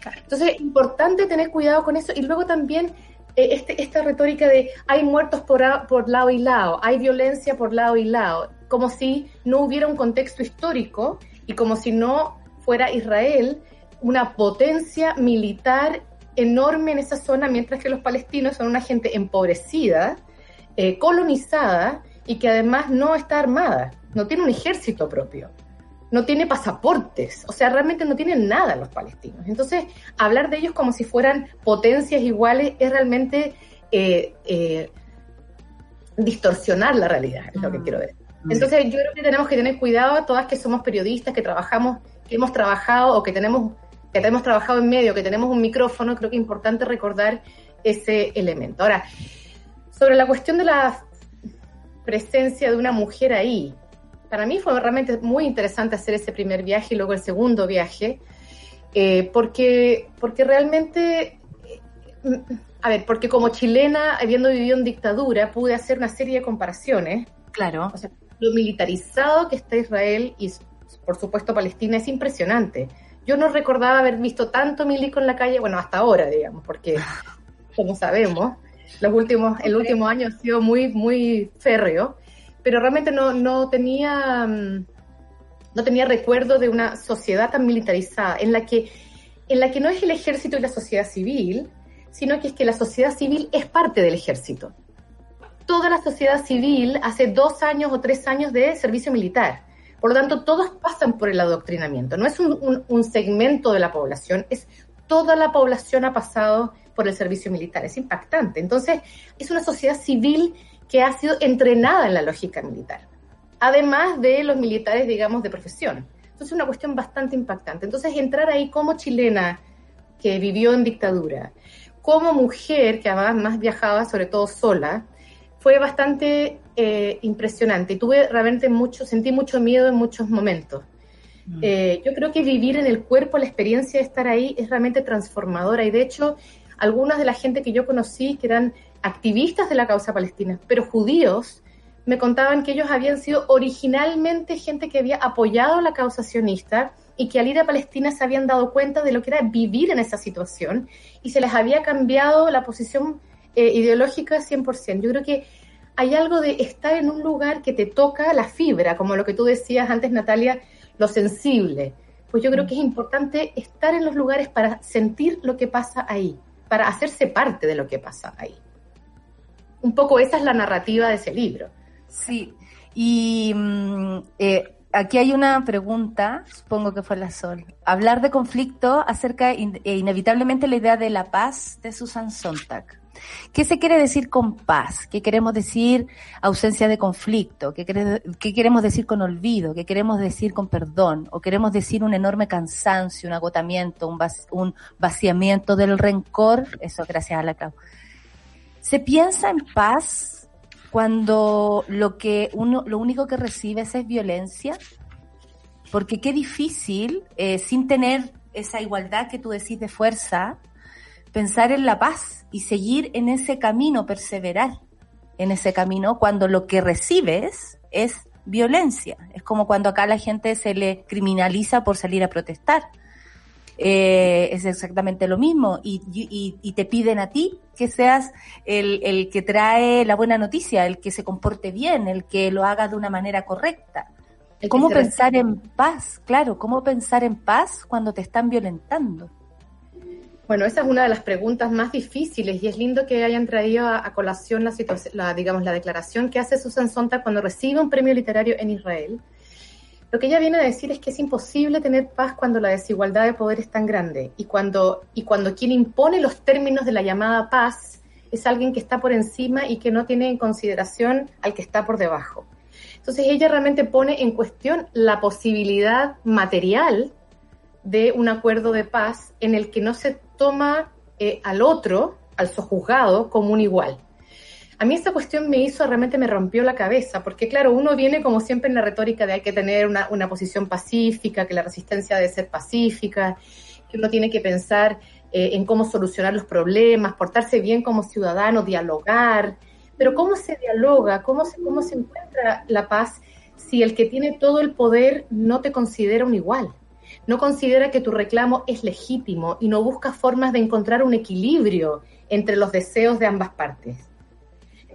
Claro. Entonces, es importante tener cuidado con eso y luego también este, esta retórica de hay muertos por, por lado y lado, hay violencia por lado y lado, como si no hubiera un contexto histórico y como si no fuera Israel una potencia militar enorme en esa zona, mientras que los palestinos son una gente empobrecida, eh, colonizada y que además no está armada, no tiene un ejército propio no tiene pasaportes, o sea, realmente no tienen nada los palestinos. Entonces, hablar de ellos como si fueran potencias iguales es realmente eh, eh, distorsionar la realidad, es lo que quiero decir. Entonces, yo creo que tenemos que tener cuidado, todas que somos periodistas, que trabajamos, que hemos trabajado o que tenemos, que hemos trabajado en medio, que tenemos un micrófono, creo que es importante recordar ese elemento. Ahora, sobre la cuestión de la presencia de una mujer ahí, para mí fue realmente muy interesante hacer ese primer viaje y luego el segundo viaje, eh, porque, porque realmente, eh, a ver, porque como chilena, habiendo vivido en dictadura, pude hacer una serie de comparaciones. Claro. O sea, lo militarizado que está Israel y, por supuesto, Palestina es impresionante. Yo no recordaba haber visto tanto milico en la calle, bueno, hasta ahora, digamos, porque, [LAUGHS] como sabemos, los últimos, el último año ha sido muy, muy férreo pero realmente no, no tenía no tenía recuerdo de una sociedad tan militarizada en la que en la que no es el ejército y la sociedad civil, sino que es que la sociedad civil es parte del ejército. Toda la sociedad civil hace dos años o tres años de servicio militar. Por lo tanto, todos pasan por el adoctrinamiento. No es un, un, un segmento de la población, es toda la población ha pasado por el servicio militar. Es impactante. Entonces, es una sociedad civil que ha sido entrenada en la lógica militar, además de los militares, digamos, de profesión. Entonces es una cuestión bastante impactante. Entonces entrar ahí como chilena que vivió en dictadura, como mujer que además más viajaba, sobre todo sola, fue bastante eh, impresionante. Tuve realmente mucho, sentí mucho miedo en muchos momentos. Mm. Eh, yo creo que vivir en el cuerpo, la experiencia de estar ahí es realmente transformadora y de hecho algunas de la gente que yo conocí que eran activistas de la causa palestina, pero judíos, me contaban que ellos habían sido originalmente gente que había apoyado la causa sionista y que al ir a Palestina se habían dado cuenta de lo que era vivir en esa situación y se les había cambiado la posición eh, ideológica 100%. Yo creo que hay algo de estar en un lugar que te toca la fibra, como lo que tú decías antes, Natalia, lo sensible. pues yo creo que es importante estar en los lugares para sentir lo que pasa ahí, para hacerse parte de lo que pasa ahí. Un poco esa es la narrativa de ese libro. Sí, y mm, eh, aquí hay una pregunta, supongo que fue la Sol. Hablar de conflicto acerca eh, inevitablemente la idea de la paz de Susan Sontag. ¿Qué se quiere decir con paz? ¿Qué queremos decir ausencia de conflicto? ¿Qué, quere- qué queremos decir con olvido? ¿Qué queremos decir con perdón? ¿O queremos decir un enorme cansancio, un agotamiento, un, vac- un vaciamiento del rencor? Eso gracias a la Clau. ¿Se piensa en paz cuando lo que uno, lo único que recibes es violencia? Porque qué difícil, eh, sin tener esa igualdad que tú decís de fuerza, pensar en la paz y seguir en ese camino, perseverar en ese camino cuando lo que recibes es violencia. Es como cuando acá la gente se le criminaliza por salir a protestar. Eh, es exactamente lo mismo y, y- y te piden a ti que seas el, el que trae la buena noticia, el que se comporte bien, el que lo haga de una manera correcta. ¿Cómo pensar en paz? Claro, ¿cómo pensar en paz cuando te están violentando? Bueno, esa es una de las preguntas más difíciles y es lindo que hayan traído a, colación la, la, digamos, la declaración que hace Susan Sontag cuando recibe un premio literario en Israel. Lo que ella viene a decir es que es imposible tener paz cuando la desigualdad de poder es tan grande y cuando, y cuando quien impone los términos de la llamada paz es alguien que está por encima y que no tiene en consideración al que está por debajo. Entonces ella realmente pone en cuestión la posibilidad material de un acuerdo de paz en el que no se toma eh, al otro, al sojuzgado, como un igual. A mí esa cuestión me hizo, realmente me rompió la cabeza, porque claro, uno viene como siempre en la retórica de hay que tener una, una posición pacífica, que la resistencia debe ser pacífica, que uno tiene que pensar eh, en cómo solucionar los problemas, portarse bien como ciudadano, dialogar. Pero ¿cómo se dialoga? ¿Cómo se, cómo se encuentra la paz si el que tiene todo el poder no te considera un igual? No considera que tu reclamo es legítimo y no busca formas de encontrar un equilibrio entre los deseos de ambas partes.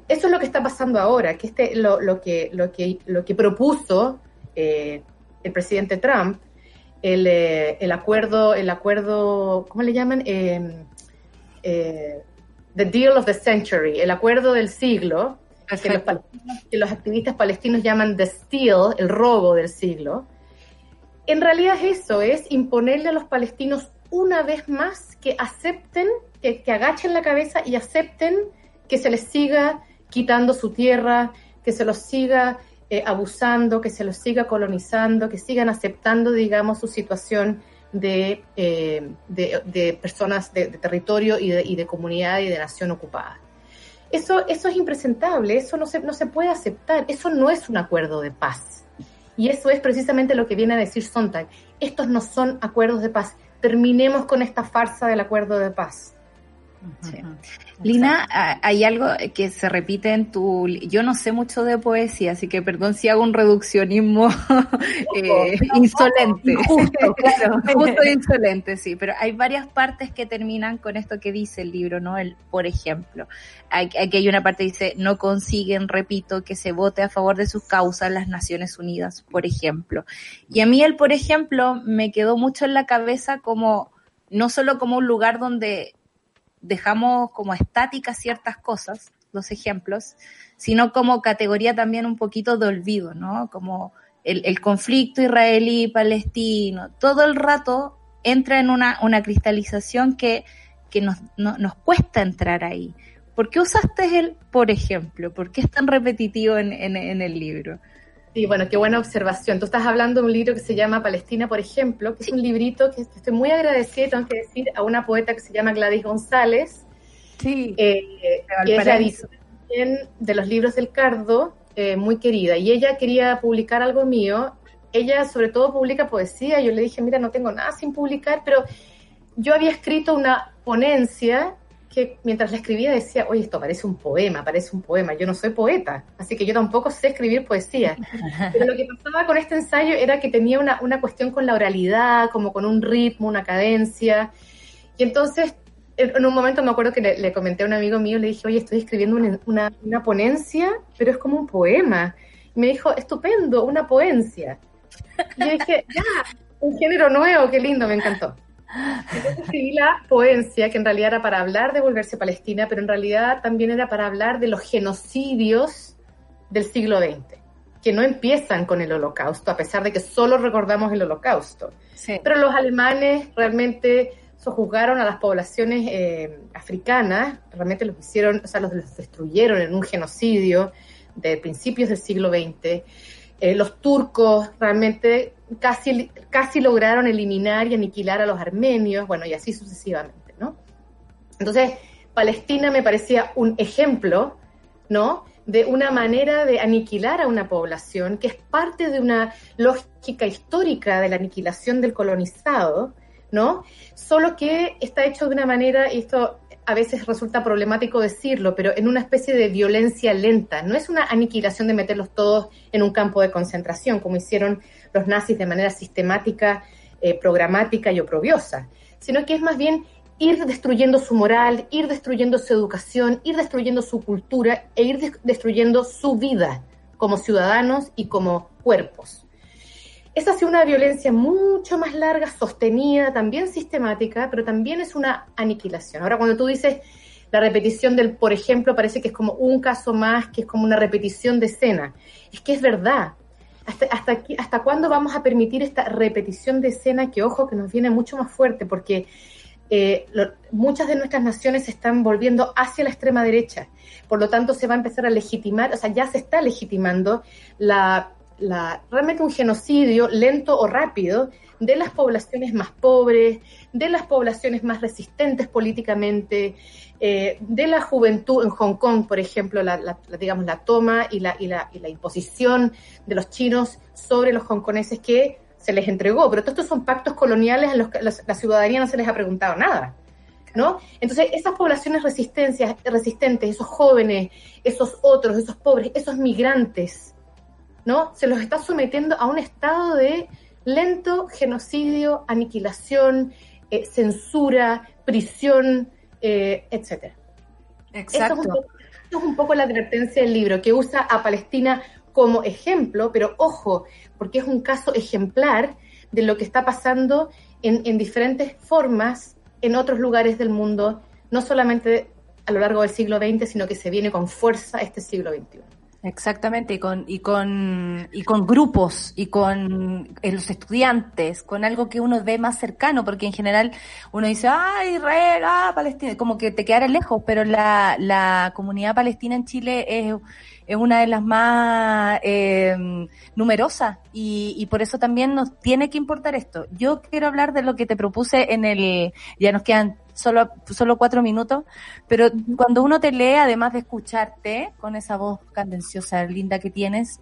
Eso es lo que está pasando ahora, que este lo, lo que lo que lo que propuso eh, el presidente Trump, el, eh, el acuerdo el acuerdo ¿cómo le llaman? Eh, the deal of the century, el acuerdo del siglo, que los, que los activistas palestinos llaman the steal, el robo del siglo en realidad es eso, es imponerle a los palestinos una vez más que acepten, que, que agachen la cabeza y acepten que se les siga quitando su tierra, que se los siga eh, abusando, que se los siga colonizando, que sigan aceptando, digamos, su situación de, eh, de, personas de, territorio y de, y de comunidad y de nación ocupada. Eso, eso es impresentable, eso no se, no se puede aceptar, eso no es un acuerdo de paz. Y eso es precisamente lo que viene a decir Sontag. Estos no son acuerdos de paz. Terminemos con esta farsa del acuerdo de paz. Sí. Lina, hay algo que se repite en tu... Yo no sé mucho de poesía, así que perdón si hago un reduccionismo [LAUGHS] eh, insolente. Justo, [LAUGHS] claro. Justo e insolente, sí, pero hay varias partes que terminan con esto que dice el libro, ¿no? El, por ejemplo, aquí hay una parte que dice, no consiguen, repito, que se vote a favor de sus causas las Naciones Unidas, por ejemplo. Y a mí el, por ejemplo, me quedó mucho en la cabeza como, no solo como un lugar donde dejamos como estáticas ciertas cosas, los ejemplos, sino como categoría también un poquito de olvido, ¿no? Como el, conflicto israelí-palestino, todo el rato entra en una, una cristalización que, que nos, no- nos cuesta entrar ahí. ¿Por qué usaste el por ejemplo? ¿Por qué es tan repetitivo en, en el libro? Sí, bueno, qué buena observación. Tú estás hablando de un libro que se llama Palestina, por ejemplo, que es un librito que estoy muy agradecida, tengo que decir, a una poeta que se llama Gladys González, Sí. eh, que es la Valparaíso. editora también de los libros del Cardo, eh, muy querida. Y ella quería publicar algo mío. Ella sobre todo publica poesía. Yo le dije, mira, no tengo nada sin publicar, pero yo había escrito una ponencia que mientras la escribía decía, oye, esto parece un poema, parece un poema. Yo no soy poeta, así que yo tampoco sé escribir poesía. [LAUGHS] Pero lo que pasaba con este ensayo era que tenía una, una cuestión con la oralidad, como con un ritmo, una cadencia. Y entonces, en, un momento me acuerdo que le, le comenté a un amigo mío, le dije, oye, estoy escribiendo una, una, una ponencia, pero es como un poema. Y me dijo, estupendo, una poencia. Y yo dije, ya, Un género nuevo, qué lindo, me encantó. Entonces escribí la poencia, que en realidad era para hablar de volverse a Palestina, pero en realidad también era para hablar de los genocidios del siglo XX, que no empiezan con el holocausto, a pesar de que solo recordamos el holocausto. Sí. Pero los alemanes realmente sojuzgaron a las poblaciones eh, africanas, realmente los hicieron, o sea, los, los destruyeron en un genocidio de principios del siglo XX. Eh, los turcos realmente casi, casi lograron eliminar y aniquilar a los armenios, bueno, y así sucesivamente, ¿no? Entonces, Palestina me parecía un ejemplo, ¿no? De una manera de aniquilar a una población que es parte de una lógica histórica de la aniquilación del colonizado, ¿no? Solo que está hecho de una manera, y esto a veces resulta problemático decirlo, pero en una especie de violencia lenta. No es una aniquilación de meterlos todos en un campo de concentración, como hicieron los nazis de manera sistemática, eh, programática y oprobiosa, sino que es más bien ir destruyendo su moral, ir destruyendo su educación, ir destruyendo su cultura e ir des- destruyendo su vida como ciudadanos y como cuerpos. Esa ha sido una violencia mucho más larga, sostenida, también sistemática, pero también es una aniquilación. Ahora, cuando tú dices la repetición del, por ejemplo, parece que es como un caso más, que es como una repetición de escena. Es que es verdad. ¿Hasta, hasta, aquí- ¿Hasta cuándo vamos a permitir esta repetición de escena que, ojo, que nos viene mucho más fuerte? Porque eh, muchas de nuestras naciones se están volviendo hacia la extrema derecha. Por lo tanto, se va a empezar a legitimar, o sea, ya se está legitimando la, la- realmente un genocidio lento o rápido de las poblaciones más pobres, de las poblaciones más resistentes políticamente, eh, de la juventud en Hong Kong, por ejemplo, la, la- la, digamos, la toma y la, y, y la imposición de los chinos sobre los hongkoneses que se les entregó. Pero todos estos son pactos coloniales a los que la ciudadanía no se les ha preguntado nada. ¿No? Entonces, esas poblaciones resistencias, resistentes, esos jóvenes, esos otros, esos pobres, esos migrantes, ¿no? Se los está sometiendo a un estado de lento genocidio, aniquilación, eh, censura, prisión, eh, etcétera. Esto es, un poco, esto es un poco la advertencia del libro, que usa a Palestina como ejemplo, pero ojo, porque es un caso ejemplar de lo que está pasando en, en diferentes formas en otros lugares del mundo, no solamente a lo largo del siglo XX, sino que se viene con fuerza este siglo XXI. Exactamente, y con, y con, y con grupos, y con eh, los estudiantes, con algo que uno ve más cercano, porque en general uno dice, ah, Israel, ah, Palestina, como que te quedara lejos, pero la, la comunidad palestina en Chile es, es una de las más eh, numerosas, y, y por eso también nos tiene que importar esto. Yo quiero hablar de lo que te propuse en el, ya nos quedan solo, solo cuatro minutos, pero cuando uno te lee, además de escucharte con esa voz candenciosa linda que tienes,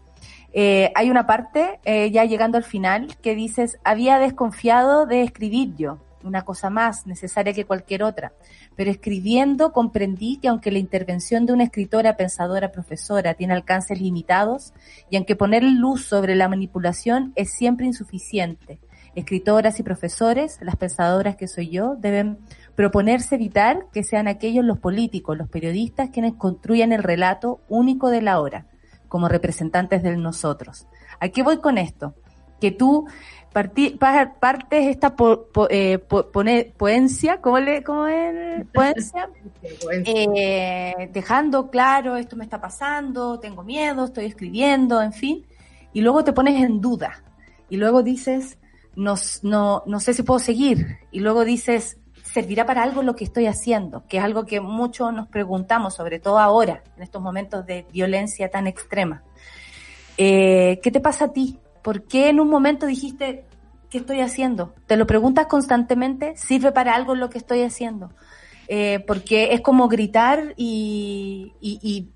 eh, hay una parte, eh, ya llegando al final, que dices, había desconfiado de escribir yo, una cosa más necesaria que cualquier otra, pero escribiendo comprendí que aunque la intervención de una escritora, pensadora, profesora tiene alcances limitados, y aunque poner luz sobre la manipulación es siempre insuficiente, escritoras y profesores, las pensadoras que soy yo, deben proponerse evitar que sean aquellos los políticos, los periodistas quienes construyan el relato único de la hora, como representantes del nosotros. ¿A qué voy con esto? Que tú parti- pa- partes esta po- po- eh, pone- poencia, ¿cómo, le, cómo es? Poencia, [LAUGHS] eh, dejando claro, esto me está pasando, tengo miedo, estoy escribiendo, en fin, y luego te pones en duda, y luego dices, no, no, no sé si puedo seguir, y luego dices, servirá para algo lo que estoy haciendo, que es algo que muchos nos preguntamos, sobre todo ahora, en estos momentos de violencia tan extrema. Eh, ¿Qué te pasa a ti? ¿Por qué en un momento dijiste, ¿qué estoy haciendo? ¿Te lo preguntas constantemente? ¿Sirve para algo lo que estoy haciendo? Eh, porque es como gritar y, y,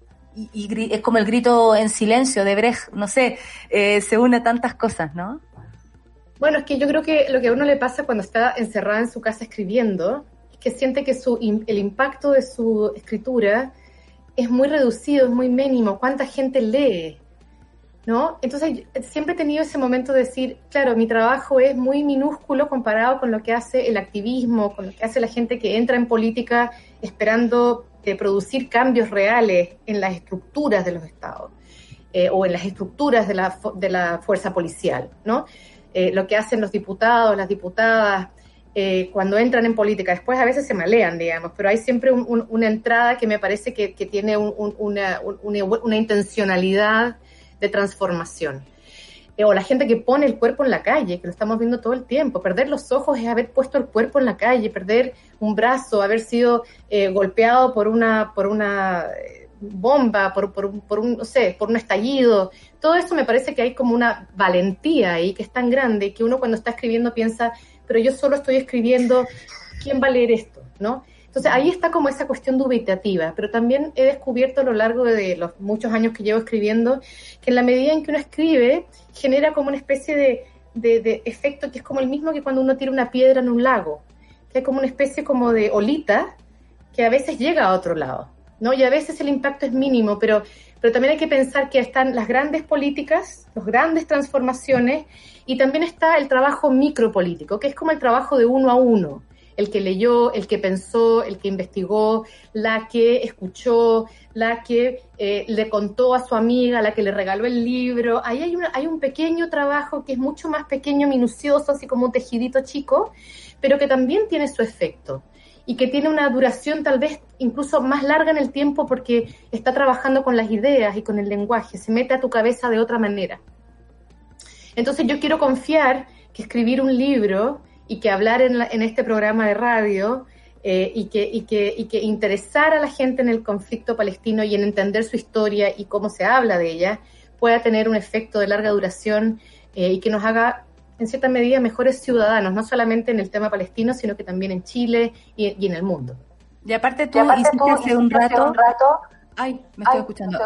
es como el grito en silencio de Brecht, no sé, eh, se une a tantas cosas, ¿no? Bueno, es que yo creo que lo que a uno le pasa cuando está encerrada en su casa escribiendo es que siente que el impacto de su escritura es muy reducido, es muy mínimo. ¿Cuánta gente lee? ¿No? Entonces, siempre he tenido ese momento de decir, claro, mi trabajo es muy minúsculo comparado con lo que hace el activismo, con lo que hace la gente que entra en política esperando eh, producir cambios reales en las estructuras de los estados eh, o en las estructuras de la, fuerza policial, ¿no? eh, lo que hacen los diputados, las diputadas, eh, cuando entran en política. Después a veces se malean, digamos, pero hay siempre un- un- una entrada que me parece que, tiene un- un- una, un- una, una intencionalidad transformación. Eh, o la gente que pone el cuerpo en la calle, que lo estamos viendo todo el tiempo. Perder los ojos es haber puesto el cuerpo en la calle, perder un brazo, haber sido eh, golpeado por una, por una eh, bomba, por, por, un- por un, no sé, por un estallido. Todo eso me parece que hay como una valentía ahí que es tan grande que uno cuando está escribiendo piensa, pero yo solo estoy escribiendo, ¿quién va a leer esto? ¿No? Entonces ahí está como esa cuestión dubitativa, pero también he descubierto a lo largo de los muchos años que llevo escribiendo que en la medida en que uno escribe genera como una especie de, efecto que es como el mismo que cuando uno tira una piedra en un lago, que es como una especie como de olita que a veces llega a otro lado, ¿no? Y a veces el impacto es mínimo, pero, pero también hay que pensar que están las grandes políticas, las grandes transformaciones, y también está el trabajo micropolítico, que es como el trabajo de uno a uno, el que leyó, el que pensó, el que investigó, la que escuchó, la que eh, le contó a su amiga, la que le regaló el libro. Ahí hay, hay un pequeño trabajo que es mucho más pequeño, minucioso, así como un tejidito chico, pero que también tiene su efecto y que tiene una duración tal vez incluso más larga en el tiempo porque está trabajando con las ideas y con el lenguaje, se mete a tu cabeza de otra manera. Entonces yo quiero confiar que escribir un libro y que hablar en, la- en este programa de radio eh, y, que, y, que, y que interesar a la gente en el conflicto palestino y en entender su historia y cómo se habla de ella pueda tener un efecto de larga duración eh, y que nos haga en cierta medida mejores ciudadanos, no solamente en el tema palestino, sino que también en Chile y, y en el mundo. Y aparte tú hiciste hace un rato, ay, me estoy escuchando.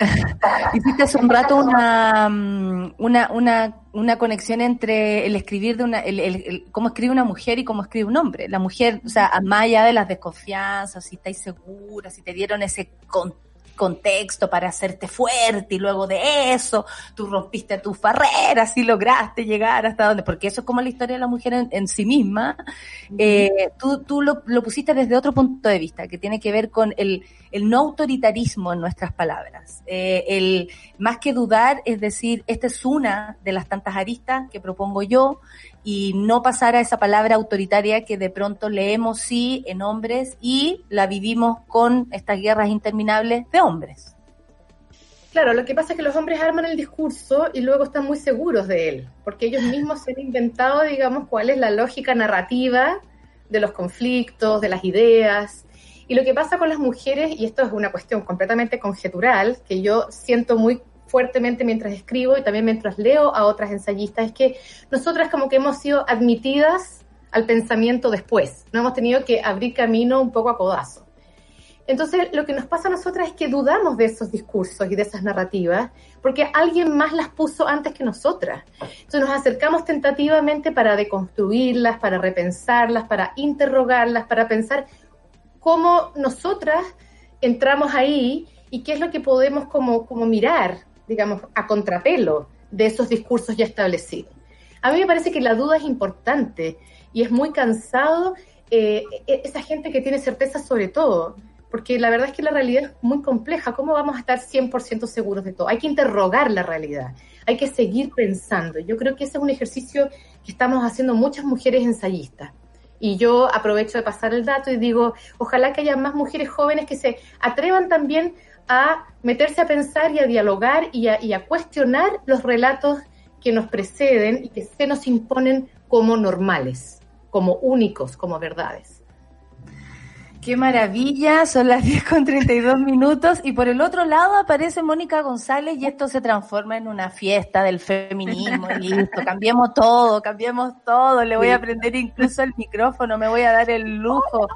[LAUGHS] hiciste hace un rato una, mm, una, una, una conexión entre el escribir de una, el, el- el- cómo escribe una mujer y cómo escribe un hombre. La mujer, o sea, más allá de las desconfianzas, si estáis seguras, si te dieron ese con- contexto para hacerte fuerte y luego de eso tú rompiste tus barreras y lograste llegar hasta donde, porque eso es como la historia de la mujer en, en sí misma, eh, tú, tú lo, lo pusiste desde otro punto de vista, que tiene que ver con el, el no autoritarismo en nuestras palabras. Eh, el más que dudar, es decir, esta es una de las tantas aristas que propongo yo, y no pasar a esa palabra autoritaria que de pronto leemos sí en hombres y la vivimos con estas guerras interminables de hombres. Claro, lo que pasa es que los hombres arman el discurso y luego están muy seguros de él, porque ellos mismos se han inventado, digamos, cuál es la lógica narrativa de los conflictos, de las ideas. Y lo que pasa con las mujeres, y esto es una cuestión completamente conjetural, que yo siento muy fuertemente mientras escribo y también mientras leo a otras ensayistas, es que nosotras como que hemos sido admitidas al pensamiento después, no hemos tenido que abrir camino un poco a codazo. Entonces, lo que nos pasa a nosotras es que dudamos de esos discursos y de esas narrativas, porque alguien más las puso antes que nosotras. Entonces, nos acercamos tentativamente para deconstruirlas, para repensarlas, para interrogarlas, para pensar cómo nosotras entramos ahí y qué es lo que podemos como, como mirar, digamos, a contrapelo de esos discursos ya establecidos. A mí me parece que la duda es importante y es muy cansado eh, esa gente que tiene certeza sobre todo, porque la verdad es que la realidad es muy compleja. ¿Cómo vamos a estar 100% seguros de todo? Hay que interrogar la realidad, hay que seguir pensando. Yo creo que ese es un ejercicio que estamos haciendo muchas mujeres ensayistas. Y yo aprovecho de pasar el dato y digo, ojalá que haya más mujeres jóvenes que se atrevan también a meterse a pensar y a dialogar y a, y a cuestionar los relatos que nos preceden y que se nos imponen como normales, como únicos, como verdades. Qué maravilla, son las [LAUGHS] 10 con 32 minutos y por el otro lado aparece Mónica González y esto se transforma en una fiesta del feminismo y listo, cambiemos todo, cambiemos todo, le voy a prender incluso el micrófono, me voy a dar el lujo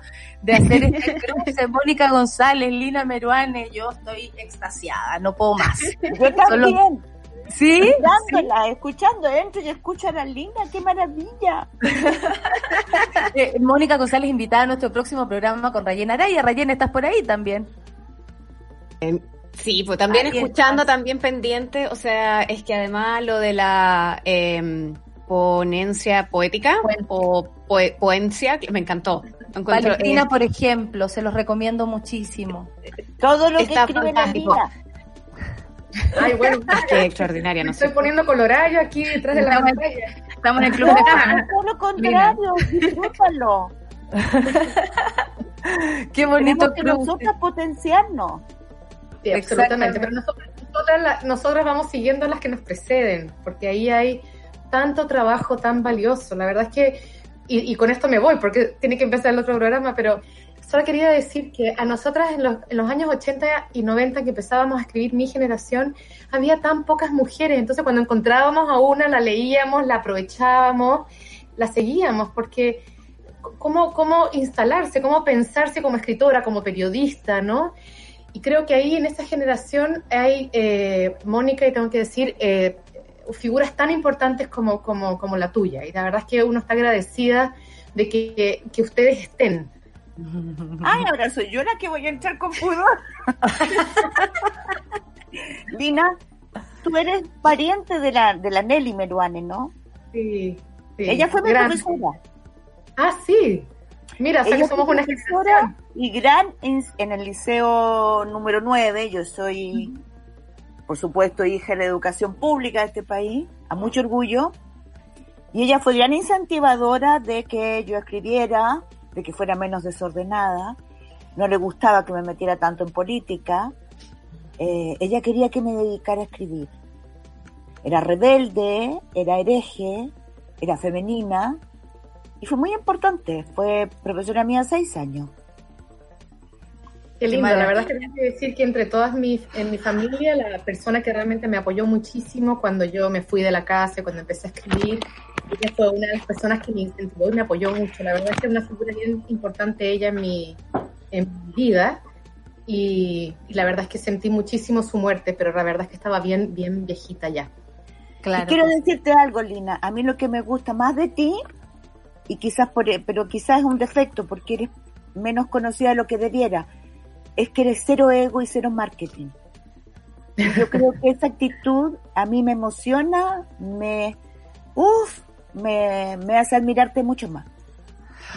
de hacer este [LAUGHS] cruce. Mónica González, Lina Meruane, yo estoy extasiada, no puedo más. Yo también. Solo- ¿Sí? Escuchándola, escuchando, entro y escucho a la linda, qué maravilla. [LAUGHS] Eh, Mónica González invitada a nuestro próximo programa con Rayena Araya. Rayena, ¿estás por ahí también? Sí, pues también Ahí escuchando, estás. también pendiente, o sea, es que además lo de la eh, ponencia poética o poe- poencia, me encantó. Encuentro, Valentina, eh, por ejemplo, se los recomiendo muchísimo. Todo lo que escribe la fantástico. Ay, bueno. [LAUGHS] Qué extraordinaria, no Estoy poniendo colorado aquí detrás de la Estamos- pantalla. Estamos en el club de fans. Todo lo contrario, disfrútalo. [LAUGHS] Qué bonito Tenemos que club. nosotras potenciarnos. Sí, absolutamente. Pero nosotras, nosotras, la- nosotras vamos siguiendo las que nos preceden, porque ahí hay tanto trabajo tan valioso. La verdad es que, y, y con esto me voy, porque tiene que empezar el otro programa, pero solo quería decir que a nosotras en los, en los años 80 y 90 que empezábamos a escribir mi generación, había tan pocas mujeres. Entonces cuando encontrábamos a una, la leíamos, la aprovechábamos, la seguíamos, porque cómo, cómo instalarse, cómo pensarse como escritora, como periodista, ¿no? Y creo que ahí en esta generación hay, eh, Mónica, y tengo que decir, eh, figuras tan importantes como, como, como la tuya. Y la verdad es que uno está agradecida de que, que ustedes estén. Ay, ahora soy yo la que voy a entrar con pudor. [LAUGHS] Lina, tú eres pariente de la, de la Nelly Meruane, ¿no? Sí, sí. Ella fue mi Gran- profesora. Ah, sí. Mira, o sea Ella que somos una profesora y gran en, en el liceo número 9. Yo soy, por supuesto, hija de la educación pública de este país, a mucho orgullo. Y ella fue gran incentivadora de que yo escribiera, de que fuera menos desordenada. No le gustaba que me metiera tanto en política. Eh, ella quería que me dedicara a escribir. Era rebelde, era hereje, era femenina y fue muy importante. Fue profesora mía seis años. Qué lindo, la verdad es que tengo que decir que entre todas mis, en mi familia, la persona que realmente me apoyó muchísimo cuando yo me fui de la casa, cuando empecé a escribir, ella fue una de las personas que me incentivó y me apoyó mucho. La verdad es que es una figura bien importante ella en mi, en mi vida. Y, y la verdad es que sentí muchísimo su muerte, pero la verdad es que estaba bien, bien viejita ya. Claro. Y quiero decirte algo, Lina. A mí lo que me gusta más de ti, y quizás por, pero quizás es un defecto porque eres menos conocida de lo que debiera, es que eres cero ego y cero marketing. Yo creo que esa actitud a mí me emociona, me, uf, me, me hace admirarte mucho más.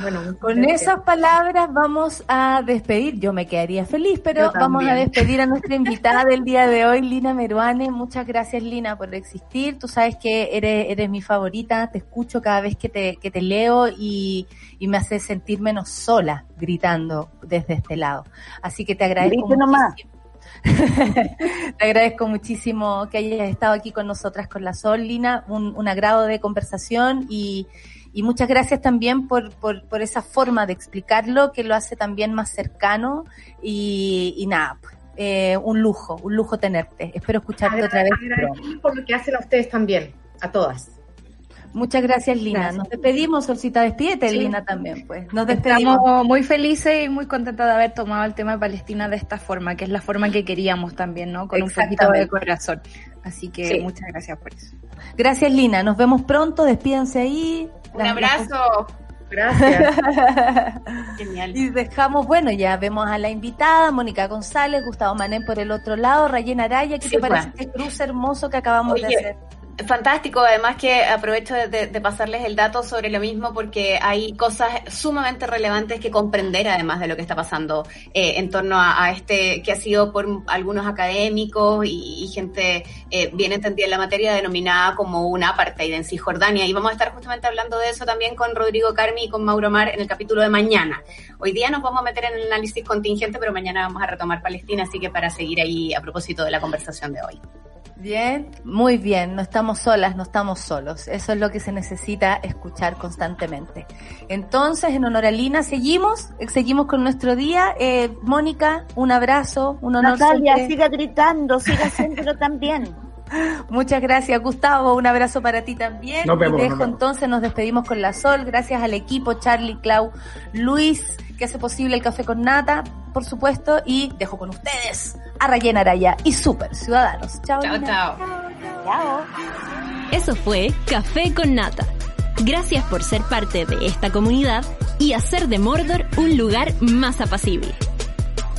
Bueno, Con esas palabras vamos a despedir. Yo me quedaría feliz, pero vamos a despedir a nuestra invitada del día de hoy, Lina Meruane. Muchas gracias, Lina, por existir. Tú sabes que eres, eres mi favorita. Te escucho cada vez que te, que te leo y, y me hace sentir menos sola gritando desde este lado. Así que te agradezco nomás. muchísimo. [LAUGHS] Te agradezco muchísimo que hayas estado aquí con nosotras con la Sol, Lina. Un, un agrado de conversación y, y muchas gracias también por, por, por esa forma de explicarlo que lo hace también más cercano y, y nada, pues, eh, un lujo, un lujo tenerte. Espero escucharte otra vez. por lo que hacen a ustedes también, a todas. Muchas gracias, Lina. Gracias. Nos despedimos, Solcita, despídete, Sí. Lina, también, pues. Nos despedimos. Estamos muy felices y muy contentas de haber tomado el tema de Palestina de esta forma, que es la forma que queríamos también, ¿no? Con un poquito de corazón. Así que Sí. muchas gracias por eso. Gracias, Lina. Nos vemos pronto. Despídense ahí. Un Las- abrazo. Gracias. [LAUGHS] Genial. Y dejamos, bueno, ya vemos a la invitada, Mónica González, Gustavo Manén por el otro lado, Rayena Araya, ¿qué Sí, te parece este cruce hermoso que acabamos de hacer? Fantástico, además que aprovecho de, pasarles el dato sobre lo mismo porque hay cosas sumamente relevantes que comprender además de lo que está pasando eh, en torno a, este que ha sido por algunos académicos y, y gente eh, bien entendida en la materia denominada como una apartheid en Cisjordania y vamos a estar justamente hablando de eso también con Rodrigo Carmi y con Mauro Mar en el capítulo de mañana. Hoy día nos vamos a meter en el análisis contingente, pero mañana vamos a retomar Palestina, así que para seguir ahí a propósito de la conversación de hoy. Bien, muy bien, no estamos solas, no estamos solos. Eso es lo que se necesita escuchar constantemente. Entonces, en honor a Lina, seguimos, seguimos con nuestro día. Eh, Mónica, un abrazo, un honor. Natalia, siempre. siga gritando, siga haciéndolo también. [LAUGHS] Muchas gracias, Gustavo. Un abrazo para ti también. Nos vemos, y nos dejo vemos. entonces, nos despedimos con la Sol. Gracias al equipo, Charlie, Clau, Luis, que hace posible el café con nata, por supuesto. Y dejo con ustedes a Rayena Araya y Super Ciudadanos. Chao. Chao, chao. Chao. Eso fue Café con Nata. Gracias por ser parte de esta comunidad y hacer de Mordor un lugar más apacible.